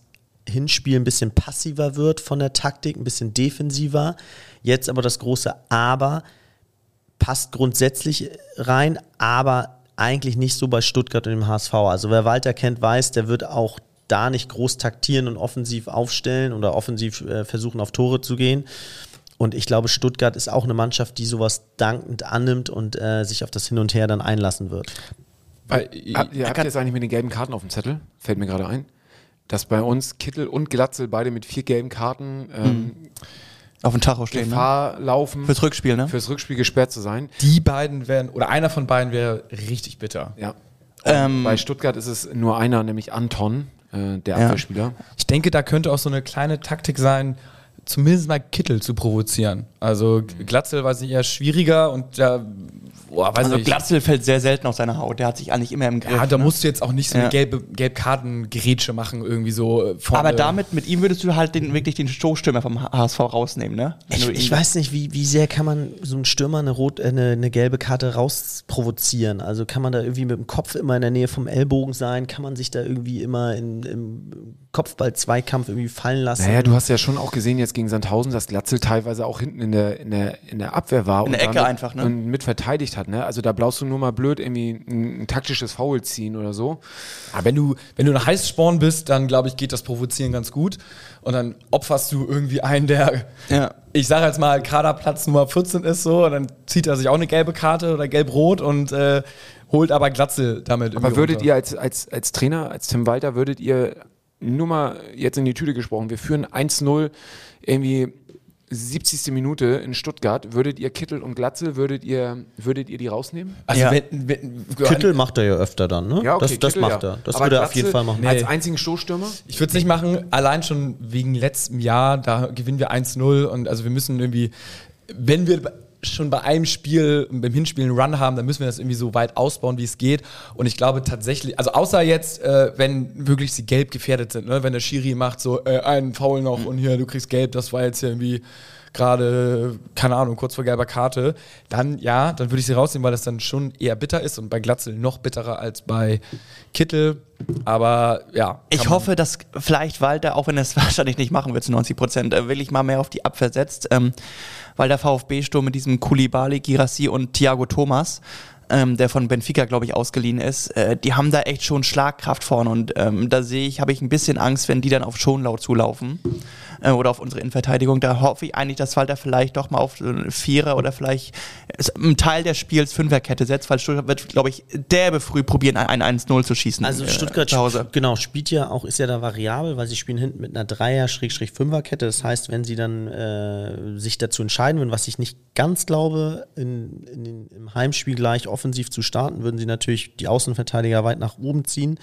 Hinspiel ein bisschen passiver wird von der Taktik, ein bisschen defensiver. Jetzt aber das große Aber passt grundsätzlich rein, aber eigentlich nicht so bei Stuttgart und dem HSV. Also wer Walter kennt, weiß, der wird auch da nicht groß taktieren und offensiv aufstellen oder offensiv äh, versuchen auf Tore zu gehen. Und ich glaube, Stuttgart ist auch eine Mannschaft, die sowas dankend annimmt und äh, sich auf das Hin und Her dann einlassen wird. Weil, Habt ihr, habt ihr jetzt eigentlich mit den gelben Karten auf dem Zettel? Fällt mir gerade ein. Dass bei uns Kittel und Glatzel beide mit vier gelben Karten ähm, auf dem Tacho stehen. Ne? Gefahr laufen, Fürs Rückspiel, ne? fürs Rückspiel gesperrt zu sein. die beiden wären, oder einer von beiden wäre richtig bitter. Ja. Ähm, bei Stuttgart ist es nur einer, nämlich Anton, äh, der Ja. Abwehrspieler. Ich denke, da könnte auch so eine kleine Taktik sein, zumindest mal Kittel zu provozieren. Also Glatzel weiß ich eher schwieriger und da, boah, weiß Also nicht. Glatzel fällt sehr selten aus seiner Haut. Der hat sich eigentlich immer im Griff. ja, da ne? musst du jetzt auch nicht so Ja. eine gelbe Gelbkarten-Gerätsche machen, irgendwie so äh, vorne. Aber damit, mit ihm würdest du halt den, wirklich den Stoßstürmer vom HSV rausnehmen, ne? Wenn Ich, ich weiß nicht, wie, wie sehr kann man so einen Stürmer eine, rot, äh, eine, eine gelbe Karte rausprovozieren? Also kann man da irgendwie mit dem Kopf immer in der Nähe vom Ellbogen sein? Kann man sich da irgendwie immer in, im Kopfball-Zweikampf irgendwie fallen lassen? Naja, du hast ja schon auch gesehen jetzt gegen Sandhausen, dass Glatzel teilweise auch hinten in der, in der, in der Abwehr war. In der und Ecke einfach, ne? Und mit verteidigt hat, ne? Also da blaust du nur mal blöd irgendwie ein, ein taktisches Foul ziehen oder so. Aber wenn du, wenn du ein Heißsporn bist, dann glaube ich, geht das Provozieren ganz gut. Und dann opferst du irgendwie einen, der, Ja. ich sage jetzt mal, Kaderplatz Nummer 14 ist so, und dann zieht er sich auch eine gelbe Karte oder gelb-rot und äh, holt aber Glatzel damit. Aber würdet runter. ihr als, als, als Trainer, als Tim Walter, würdet ihr nur mal jetzt in die Tüte gesprochen, wir führen 1-0 irgendwie 70. Minute in Stuttgart, würdet ihr Kittel und Glatzel, würdet ihr, würdet ihr die rausnehmen? Also Ja. wenn, wenn, Kittel macht er ja öfter dann, ne? das das Kittel, macht ja. er. Das Aber würde er auf jeden Fall machen. Als einzigen Stoßstürmer? Ich würde es nicht machen, allein schon wegen letztem Jahr, da gewinnen wir 1-0 und also wir müssen irgendwie, wenn wir schon bei einem Spiel, beim Hinspiel einen Run haben, dann müssen wir das irgendwie so weit ausbauen, wie es geht. Und ich glaube tatsächlich, also außer jetzt, äh, wenn wirklich sie gelb gefährdet sind, ne? wenn der Schiri macht so äh, einen Foul noch und hier, du kriegst gelb, das war jetzt irgendwie gerade, keine Ahnung, kurz vor gelber Karte, dann ja, dann würde ich sie rausnehmen, weil das dann schon eher bitter ist und bei Glatzel noch bitterer als bei Kittel. Aber ja. Ich hoffe, dass vielleicht Walter, auch wenn er es wahrscheinlich nicht machen wird zu 90 Prozent, äh, wirklich mal mehr auf die Abwehr setzt, ähm, weil der VfB-Sturm mit diesem Koulibaly, Girassi und Thiago Thomas, ähm, der von Benfica, glaube ich, ausgeliehen ist, äh, die haben da echt schon Schlagkraft vorne. Und ähm, da sehe ich, habe ich ein bisschen Angst, wenn die dann auf Schonlau zulaufen äh, oder auf unsere Innenverteidigung. Da hoffe ich eigentlich, dass Walter vielleicht doch mal auf eine Vierer oder vielleicht ist einen Teil des Spiels Fünferkette setzt, weil Stuttgart wird, glaube ich, derbe früh probieren, ein 1-0 zu schießen. Also äh, Stuttgart zu Hause. genau spielt ja auch ist ja da variabel, weil sie spielen hinten mit einer Dreier-Fünfer-Kette. Das heißt, wenn sie dann äh, sich dazu entscheiden würden, was ich nicht ganz glaube, in, in den, im Heimspiel gleich offensiv zu starten, würden sie natürlich die Außenverteidiger weit nach oben ziehen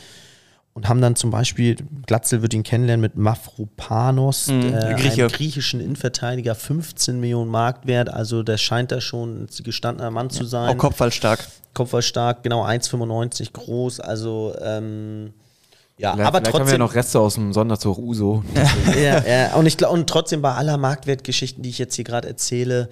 und haben dann zum Beispiel Glatzel wird ihn kennenlernen mit Mafropanos, Mhm, äh, Grieche. einem griechischen Innenverteidiger, 15 Millionen Marktwert. Also der scheint da schon ein gestandener Mann zu sein. Auch kopfballstark. Kopfballstark, genau 1,95 groß, also ähm, ja, Vielleicht, aber vielleicht haben wir ja trotzdem. noch Reste aus dem Sonderzug Uso. ja, ja, und ich und trotzdem bei aller Marktwertgeschichten, die ich jetzt hier gerade erzähle,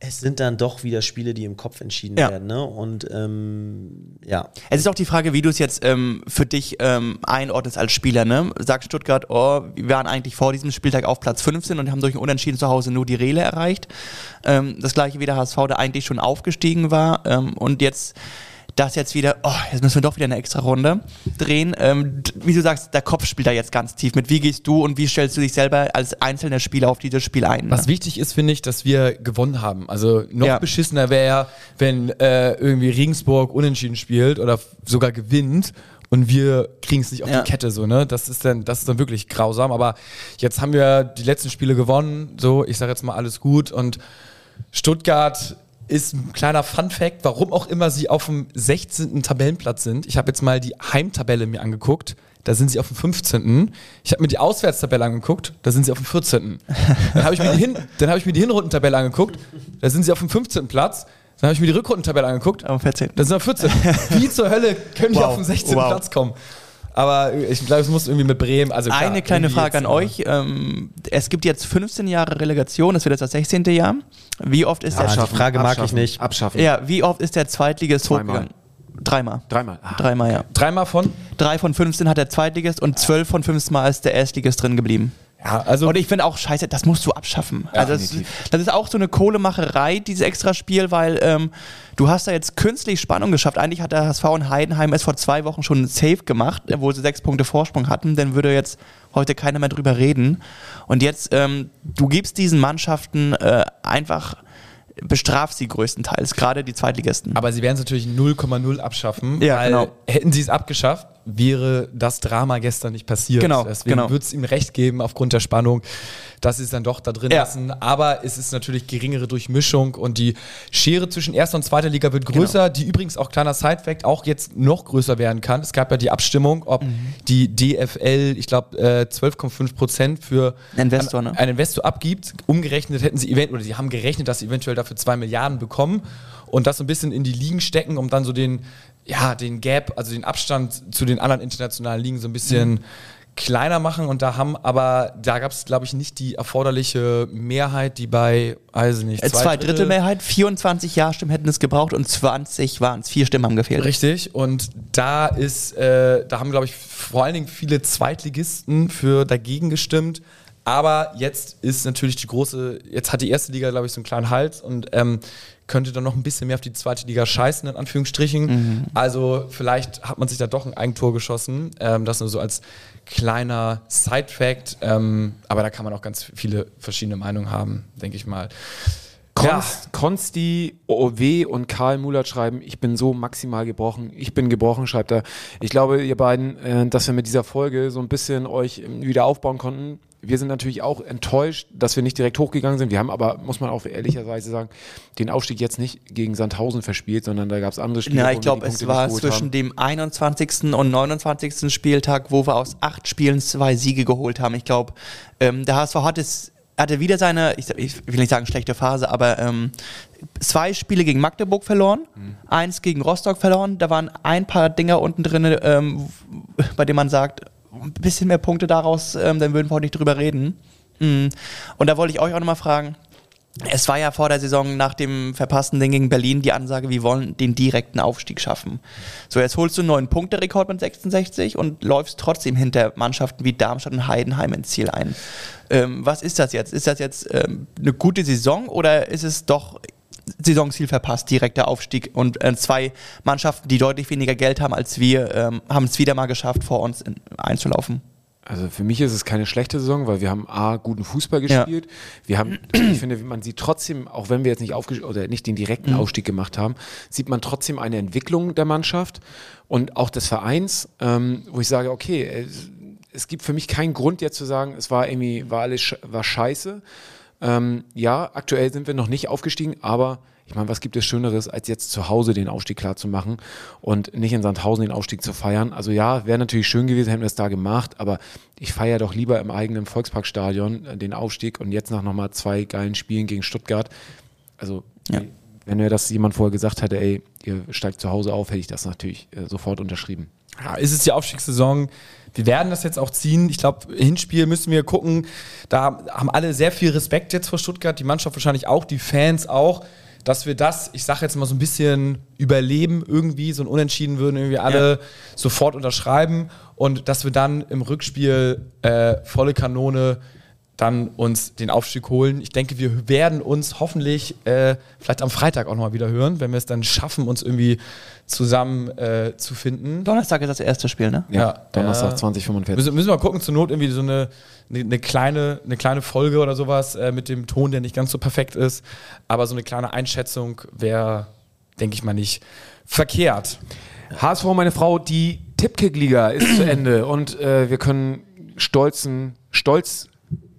es sind dann doch wieder Spiele, die im Kopf entschieden Ja. werden, ne? Und ähm, ja. Es ist auch die Frage, wie du es jetzt ähm, für dich ähm, einordnest als Spieler. Ne? Sagt Stuttgart, oh, wir waren eigentlich vor diesem Spieltag auf Platz 15 und haben durch ein Unentschieden zu Hause nur die Rele erreicht. Ähm, das gleiche wie der HSV, der eigentlich schon aufgestiegen war ähm, und jetzt das jetzt wieder, oh, jetzt müssen wir doch wieder eine extra Runde drehen. Ähm, wie du sagst, der Kopf spielt da jetzt ganz tief mit. Wie gehst du und wie stellst du dich selber als einzelner Spieler auf dieses Spiel ein? Was ne? wichtig ist, finde ich, dass wir gewonnen haben. Also noch Ja. beschissener wäre ja, wenn äh, irgendwie Regensburg unentschieden spielt oder sogar gewinnt und wir kriegen es nicht auf Ja. die Kette so, ne? Das ist dann, das ist dann wirklich grausam. Aber jetzt haben wir die letzten Spiele gewonnen, so, ich sage jetzt mal alles gut und Stuttgart ist ein kleiner Fun-Fact, warum auch immer sie auf dem 16. Tabellenplatz sind. Ich habe jetzt mal die Heimtabelle mir angeguckt. Da sind sie auf dem 15. Ich habe mir die Auswärtstabelle angeguckt. Da sind sie auf dem 14. Dann habe ich, mir die Hin- dann hab ich mir die Hinrundentabelle angeguckt. Da sind sie auf dem 15. Platz. Dann habe ich mir die Rückrundentabelle angeguckt. Am 14. Da sind wir auf 14. Wie zur Hölle können die Wow. auf den 16. Wow. Platz kommen? Aber ich glaube, es muss irgendwie mit Bremen. Also klar, Eine kleine Frage an euch. Ähm, es gibt jetzt 15 Jahre Relegation, das wird jetzt das 16. Jahr. Wie oft ist der Ja, die Frage mag ich abschaffen, nicht. Abschaffen. Ja, wie oft ist der Zweitligist Zweimal. hochgegangen? Dreimal. Dreimal. Ah. Dreimal, ja. Dreimal von? Drei von 15 hat der Zweitligist und 12 von 15 Mal ist der Erstligist drin geblieben. Ja, also. Und ich finde auch scheiße, das musst du abschaffen. also das, das ist auch so eine Kohlemacherei, dieses Extraspiel, weil ähm, du hast da jetzt künstlich Spannung geschafft. Eigentlich hat der HSV in Heidenheim es vor zwei Wochen schon safe gemacht, äh, wo sie sechs Punkte Vorsprung hatten. Dann würde jetzt heute keiner mehr drüber reden. Und jetzt, ähm, du gibst diesen Mannschaften äh, einfach, bestrafst sie größtenteils, gerade die Zweitligisten. Aber sie werden es natürlich 0,0 abschaffen, Ja, weil genau. hätten sie es abgeschafft, wäre das Drama gestern nicht passiert. Genau, Deswegen genau. würde es ihm recht geben aufgrund der Spannung, dass sie es dann doch da drin Ja. lassen. Aber es ist natürlich geringere Durchmischung und die Schere zwischen erster und zweiter Liga wird Genau. größer, die übrigens auch kleiner Sidefact auch jetzt noch größer werden kann. Es gab ja die Abstimmung, ob Mhm. die DFL, ich glaube, äh, 12,5 Prozent für Ein Investor, an- ne? einen Investor abgibt. Umgerechnet hätten sie event oder sie haben gerechnet, dass sie eventuell dafür 2 Milliarden bekommen und das so ein bisschen in die Ligen stecken, um dann so den, ja, den Gap, also den Abstand zu den anderen internationalen Ligen so ein bisschen Mhm. kleiner machen und da haben aber, da gab es glaube ich nicht die erforderliche Mehrheit, die bei, weiß ich nicht, Äh, Zwei Drittel Mehrheit, 24 Ja-Stimmen hätten es gebraucht und 20 waren es. Vier Stimmen haben gefehlt. Richtig, und da ist, äh, da haben, glaube ich, vor allen Dingen viele Zweitligisten für dagegen gestimmt. Aber jetzt ist natürlich die große, jetzt hat die erste Liga, glaube ich, so einen kleinen Hals und ähm, könnte dann noch ein bisschen mehr auf die zweite Liga scheißen, in Anführungsstrichen. Also vielleicht hat man sich da doch ein Eigentor geschossen. Ähm, das nur so als kleiner Side-Fact. Ähm, aber da kann man auch ganz viele verschiedene Meinungen haben, denke ich mal. Konst, Konsti, OW und Karl Mulat schreiben, ich bin so maximal gebrochen, ich bin gebrochen, schreibt er. Ich glaube, ihr beiden, äh, dass wir mit dieser Folge so ein bisschen euch ähm, wieder aufbauen konnten. Wir sind natürlich auch enttäuscht, dass wir nicht direkt hochgegangen sind. Wir haben aber, muss man auch ehrlicherweise sagen, den Aufstieg jetzt nicht gegen Sandhausen verspielt, sondern da gab es andere Spiele. Ja, ich glaube, es war zwischen haben. dem 21. und 29. Spieltag, wo wir aus acht Spielen zwei Siege geholt haben. Ich glaube, ähm, der HSV hat es, hatte wieder seine, ich, ich will nicht sagen schlechte Phase, aber ähm, zwei Spiele gegen Magdeburg verloren, Mhm. eins gegen Rostock verloren. Da waren ein paar Dinger unten drin, ähm, bei denen man sagt, ein bisschen mehr Punkte daraus, ähm, dann würden wir heute nicht drüber reden. Mm. Und da wollte ich euch auch nochmal fragen, es war ja vor der Saison nach dem verpassten Ding gegen Berlin die Ansage, wir wollen den direkten Aufstieg schaffen. So, jetzt holst du einen neuen Punkterekord mit 66 und läufst trotzdem hinter Mannschaften wie Darmstadt und Heidenheim ins Ziel ein. Ähm, was ist das jetzt? Ist das jetzt ähm, eine gute Saison oder ist es doch Saisonziel verpasst, direkter Aufstieg und äh, zwei Mannschaften, die deutlich weniger Geld haben als wir, ähm, haben es wieder mal geschafft, vor uns in, einzulaufen? Also für mich ist es keine schlechte Saison, weil wir haben A, guten Fußball Ja. gespielt. Wir haben, ich finde, man sieht trotzdem, auch wenn wir jetzt nicht oder nicht den direkten Mhm. Aufstieg gemacht haben, sieht man trotzdem eine Entwicklung der Mannschaft und auch des Vereins, ähm, wo ich sage, okay, es, gibt für mich keinen Grund jetzt zu sagen, es war irgendwie, war alles war scheiße. Ähm, ja, aktuell sind wir noch nicht aufgestiegen, aber ich meine, was gibt es Schöneres, als jetzt zu Hause den Aufstieg klar zu machen und nicht in Sandhausen den Aufstieg zu feiern? Also ja, wäre natürlich schön gewesen, hätten wir es da gemacht, aber ich feiere doch lieber im eigenen Volksparkstadion äh, den Aufstieg und jetzt nach nochmal zwei geilen Spielen gegen Stuttgart. Also Ja. Wenn mir das jemand vorher gesagt hätte, ey, ihr steigt zu Hause auf, hätte ich das natürlich äh, sofort unterschrieben. Ja, ist es die Aufstiegssaison? Wir werden das jetzt auch ziehen. Ich glaube, Hinspiel müssen wir gucken. Da haben alle sehr viel Respekt jetzt vor Stuttgart, die Mannschaft wahrscheinlich auch, die Fans auch, dass wir das, ich sage jetzt mal so ein bisschen überleben irgendwie, so ein Unentschieden würden irgendwie alle sofort unterschreiben und dass wir dann im Rückspiel äh, volle Kanone dann uns den Aufstieg holen. Ich denke, wir werden uns hoffentlich äh, vielleicht am Freitag auch nochmal wieder hören, wenn wir es dann schaffen, uns irgendwie zusammen äh, zu finden. Donnerstag ist das erste Spiel, ne? Ja, Donnerstag äh, 2045. Müssen, müssen wir mal gucken, zur Not irgendwie so eine, eine, eine, kleine, eine kleine Folge oder sowas äh, mit dem Ton, der nicht ganz so perfekt ist. Aber so eine kleine Einschätzung wäre, denke ich mal, nicht verkehrt. HSV, meine Frau, die Tippkick-Liga ist zu Ende und äh, wir können stolzen, stolz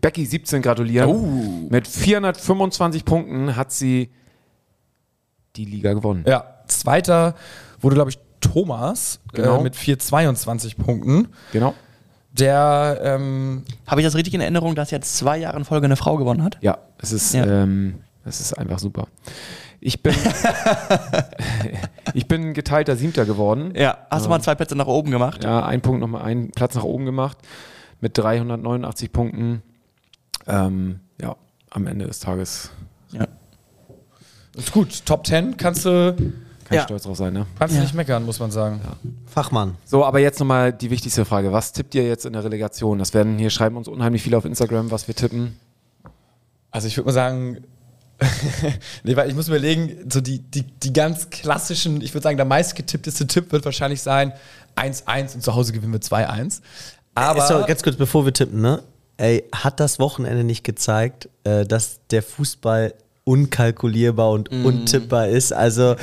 Becky 17 gratulieren. Mit 425 Punkten hat sie die Liga gewonnen. Ja, zweiter wurde, glaube ich, Thomas Genau. äh, mit 422 Punkten. Genau. Der, ähm, Habe ich das richtig in Erinnerung, dass jetzt zwei Jahre in Folge eine Frau gewonnen hat? Ja, es ist, Ja. Ähm, es ist einfach super. Ich bin, ich bin geteilter Siebter geworden. Ja. Hast du mal zwei Plätze nach oben gemacht? Ja, ein Punkt nochmal, einen Platz nach oben gemacht mit 389 Punkten. Ähm, ja, am Ende des Tages Ja. ist gut, Top 10 kannst du, kann Ja. ich stolz drauf sein, ne? kannst du Ja. nicht meckern, muss man sagen. Fachmann. So, aber jetzt nochmal die wichtigste Frage. Was tippt ihr jetzt in der Relegation? Das werden hier schreiben uns unheimlich viele auf Instagram, was wir tippen. Also ich würde mal sagen, nee, weil ich muss überlegen, so die, die, die ganz klassischen, ich würde sagen, der meistgetippteste Tipp wird wahrscheinlich sein 1-1 und zu Hause gewinnen wir 2-1. Aber so, ganz kurz, bevor wir tippen, ne? Ey, hat das Wochenende nicht gezeigt, äh, dass der Fußball unkalkulierbar und untippbar ist? Also,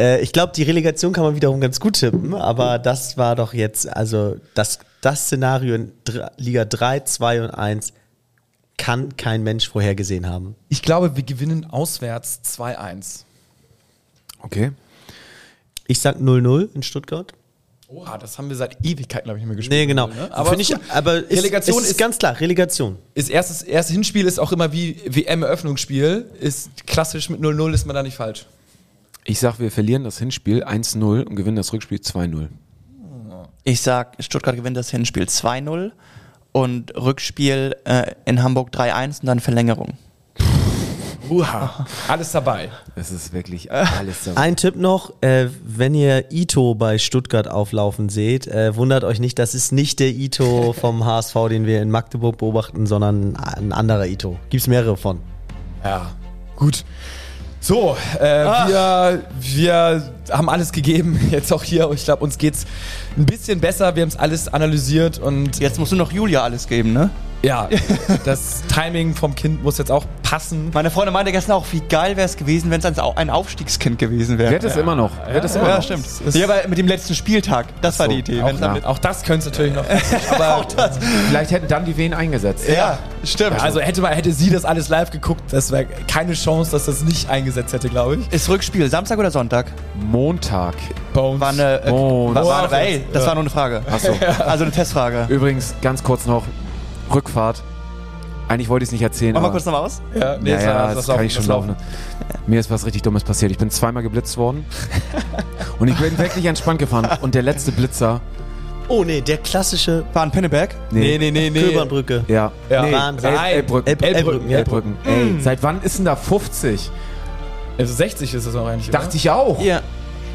Äh, ich glaube, die Relegation kann man wiederum ganz gut tippen, aber das war doch jetzt, also das, das Szenario in Dr- Liga 3, 2 und 1 kann kein Mensch vorhergesehen haben. Ich glaube, wir gewinnen auswärts 2-1. Okay. Ich sag 0-0 in Stuttgart. Oha, das haben wir seit Ewigkeiten, glaube ich, nicht mehr gespielt. Nee, genau. Ne? Aber, Aber, ich, aber ist, Relegation ist, ist- ganz klar, Relegation. ist erstes, erstes Hinspiel ist auch immer wie WM-Eröffnungsspiel. Ist klassisch mit 0-0 ist man da nicht falsch. Ich sag, wir verlieren das Hinspiel 1-0 und gewinnen das Rückspiel 2-0. Ich sag, Stuttgart gewinnt das Hinspiel 2-0 und Rückspiel äh, in Hamburg 3-1 und dann Verlängerung. Uha. Alles dabei. Das ist wirklich alles so. Ein Tipp noch, äh, wenn ihr Ito bei Stuttgart auflaufen seht, äh, wundert euch nicht, das ist nicht der Ito vom HSV, den wir in Magdeburg beobachten, sondern ein anderer Ito. Gibt es mehrere von. Ja, gut. So, äh, wir, wir haben alles gegeben, jetzt auch hier. Ich glaube, uns geht's ein bisschen besser. Wir haben es alles analysiert und Jetzt musst du noch Julia alles geben, ne? Ja, das Timing vom Kind muss jetzt auch passen. Meine Freundin meinte gestern auch, wie geil wäre es gewesen, wenn es ein Au- ein Aufstiegskind gewesen wäre. Wird es immer noch. Wird es immer Ja, noch. stimmt. Das- Ja, aber mit dem letzten Spieltag, das war so, die Idee. auch Wenn's dann nah. mit, Auch das könnte es natürlich noch. Aber Vielleicht hätten dann die Wen eingesetzt. ja, stimmt. also hätte, man, hätte sie das alles live geguckt, das wäre keine Chance, dass das nicht eingesetzt hätte, glaube ich. ist Rückspiel Samstag oder Sonntag? Montag. Bones. War eine, äh, Oh, war, das- war, ey, das war nur eine Frage. Achso. Also eine Testfrage. Übrigens, ganz kurz noch, Rückfahrt. Eigentlich wollte ich es nicht erzählen. Mach mal aber- kurz nochmal aus. ja, nee, ja, ja, war- das, war kann ich schon das laufen. Mir ist was richtig Dummes passiert. Ich bin zweimal geblitzt worden. und ich bin wirklich entspannt gefahren. Und der letzte Blitzer. Oh nee, der klassische War ein Pinneberg. Nee, nee, nee, nee. Köbernbrücke. Ja. Ja. Nee, Wahnsinn. El Elbbrücken. Elb- Elbbrücken, ja. Elbbrücken. Ey, seit wann ist denn da 50? Also 60 ist es auch eigentlich. Dachte ich auch. Ja.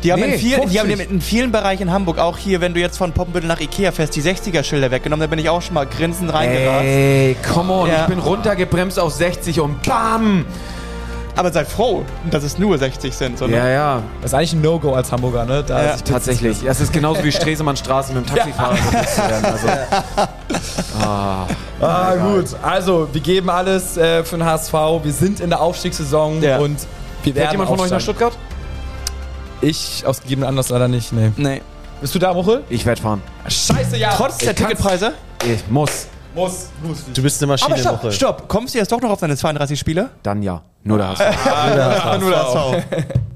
Die haben, Nee, in, viel, die haben 50. in vielen Bereichen in Hamburg, auch hier, wenn du jetzt von Poppenbüttel nach Ikea fährst, die 60er-Schilder weggenommen, da bin ich auch schon mal grinsend reingerast. Ey, come on. Ja. Ich bin runtergebremst auf 60 und BAM! Aber sei froh, dass es nur 60 sind. Sondern Ja, ja. Das ist eigentlich ein No-Go als Hamburger, ne? Da Ja. Tatsächlich. Das ist genauso wie Stresemannstraße mit dem Taxifahrer geblitzt zu werden. Also, Ah, gut. Also, wir geben alles äh, für den HSV. Wir sind in der Aufstiegssaison Ja. und wir fährt werden jemand von euch nach aufsteigen. Stuttgart? Ich aus gegebenen Anlass leider nicht, nee. nee. Bist du da, Muchel? Ich werde fahren. Scheiße, ja. Trotz der Ticketpreise. Ich muss. Muss, muss. Du bist eine Aber Maschine, stopp, Woche. stopp. Kommst du jetzt doch noch auf deine 32 Spiele? Dann ja. Nur der HSV. Nur der HSV.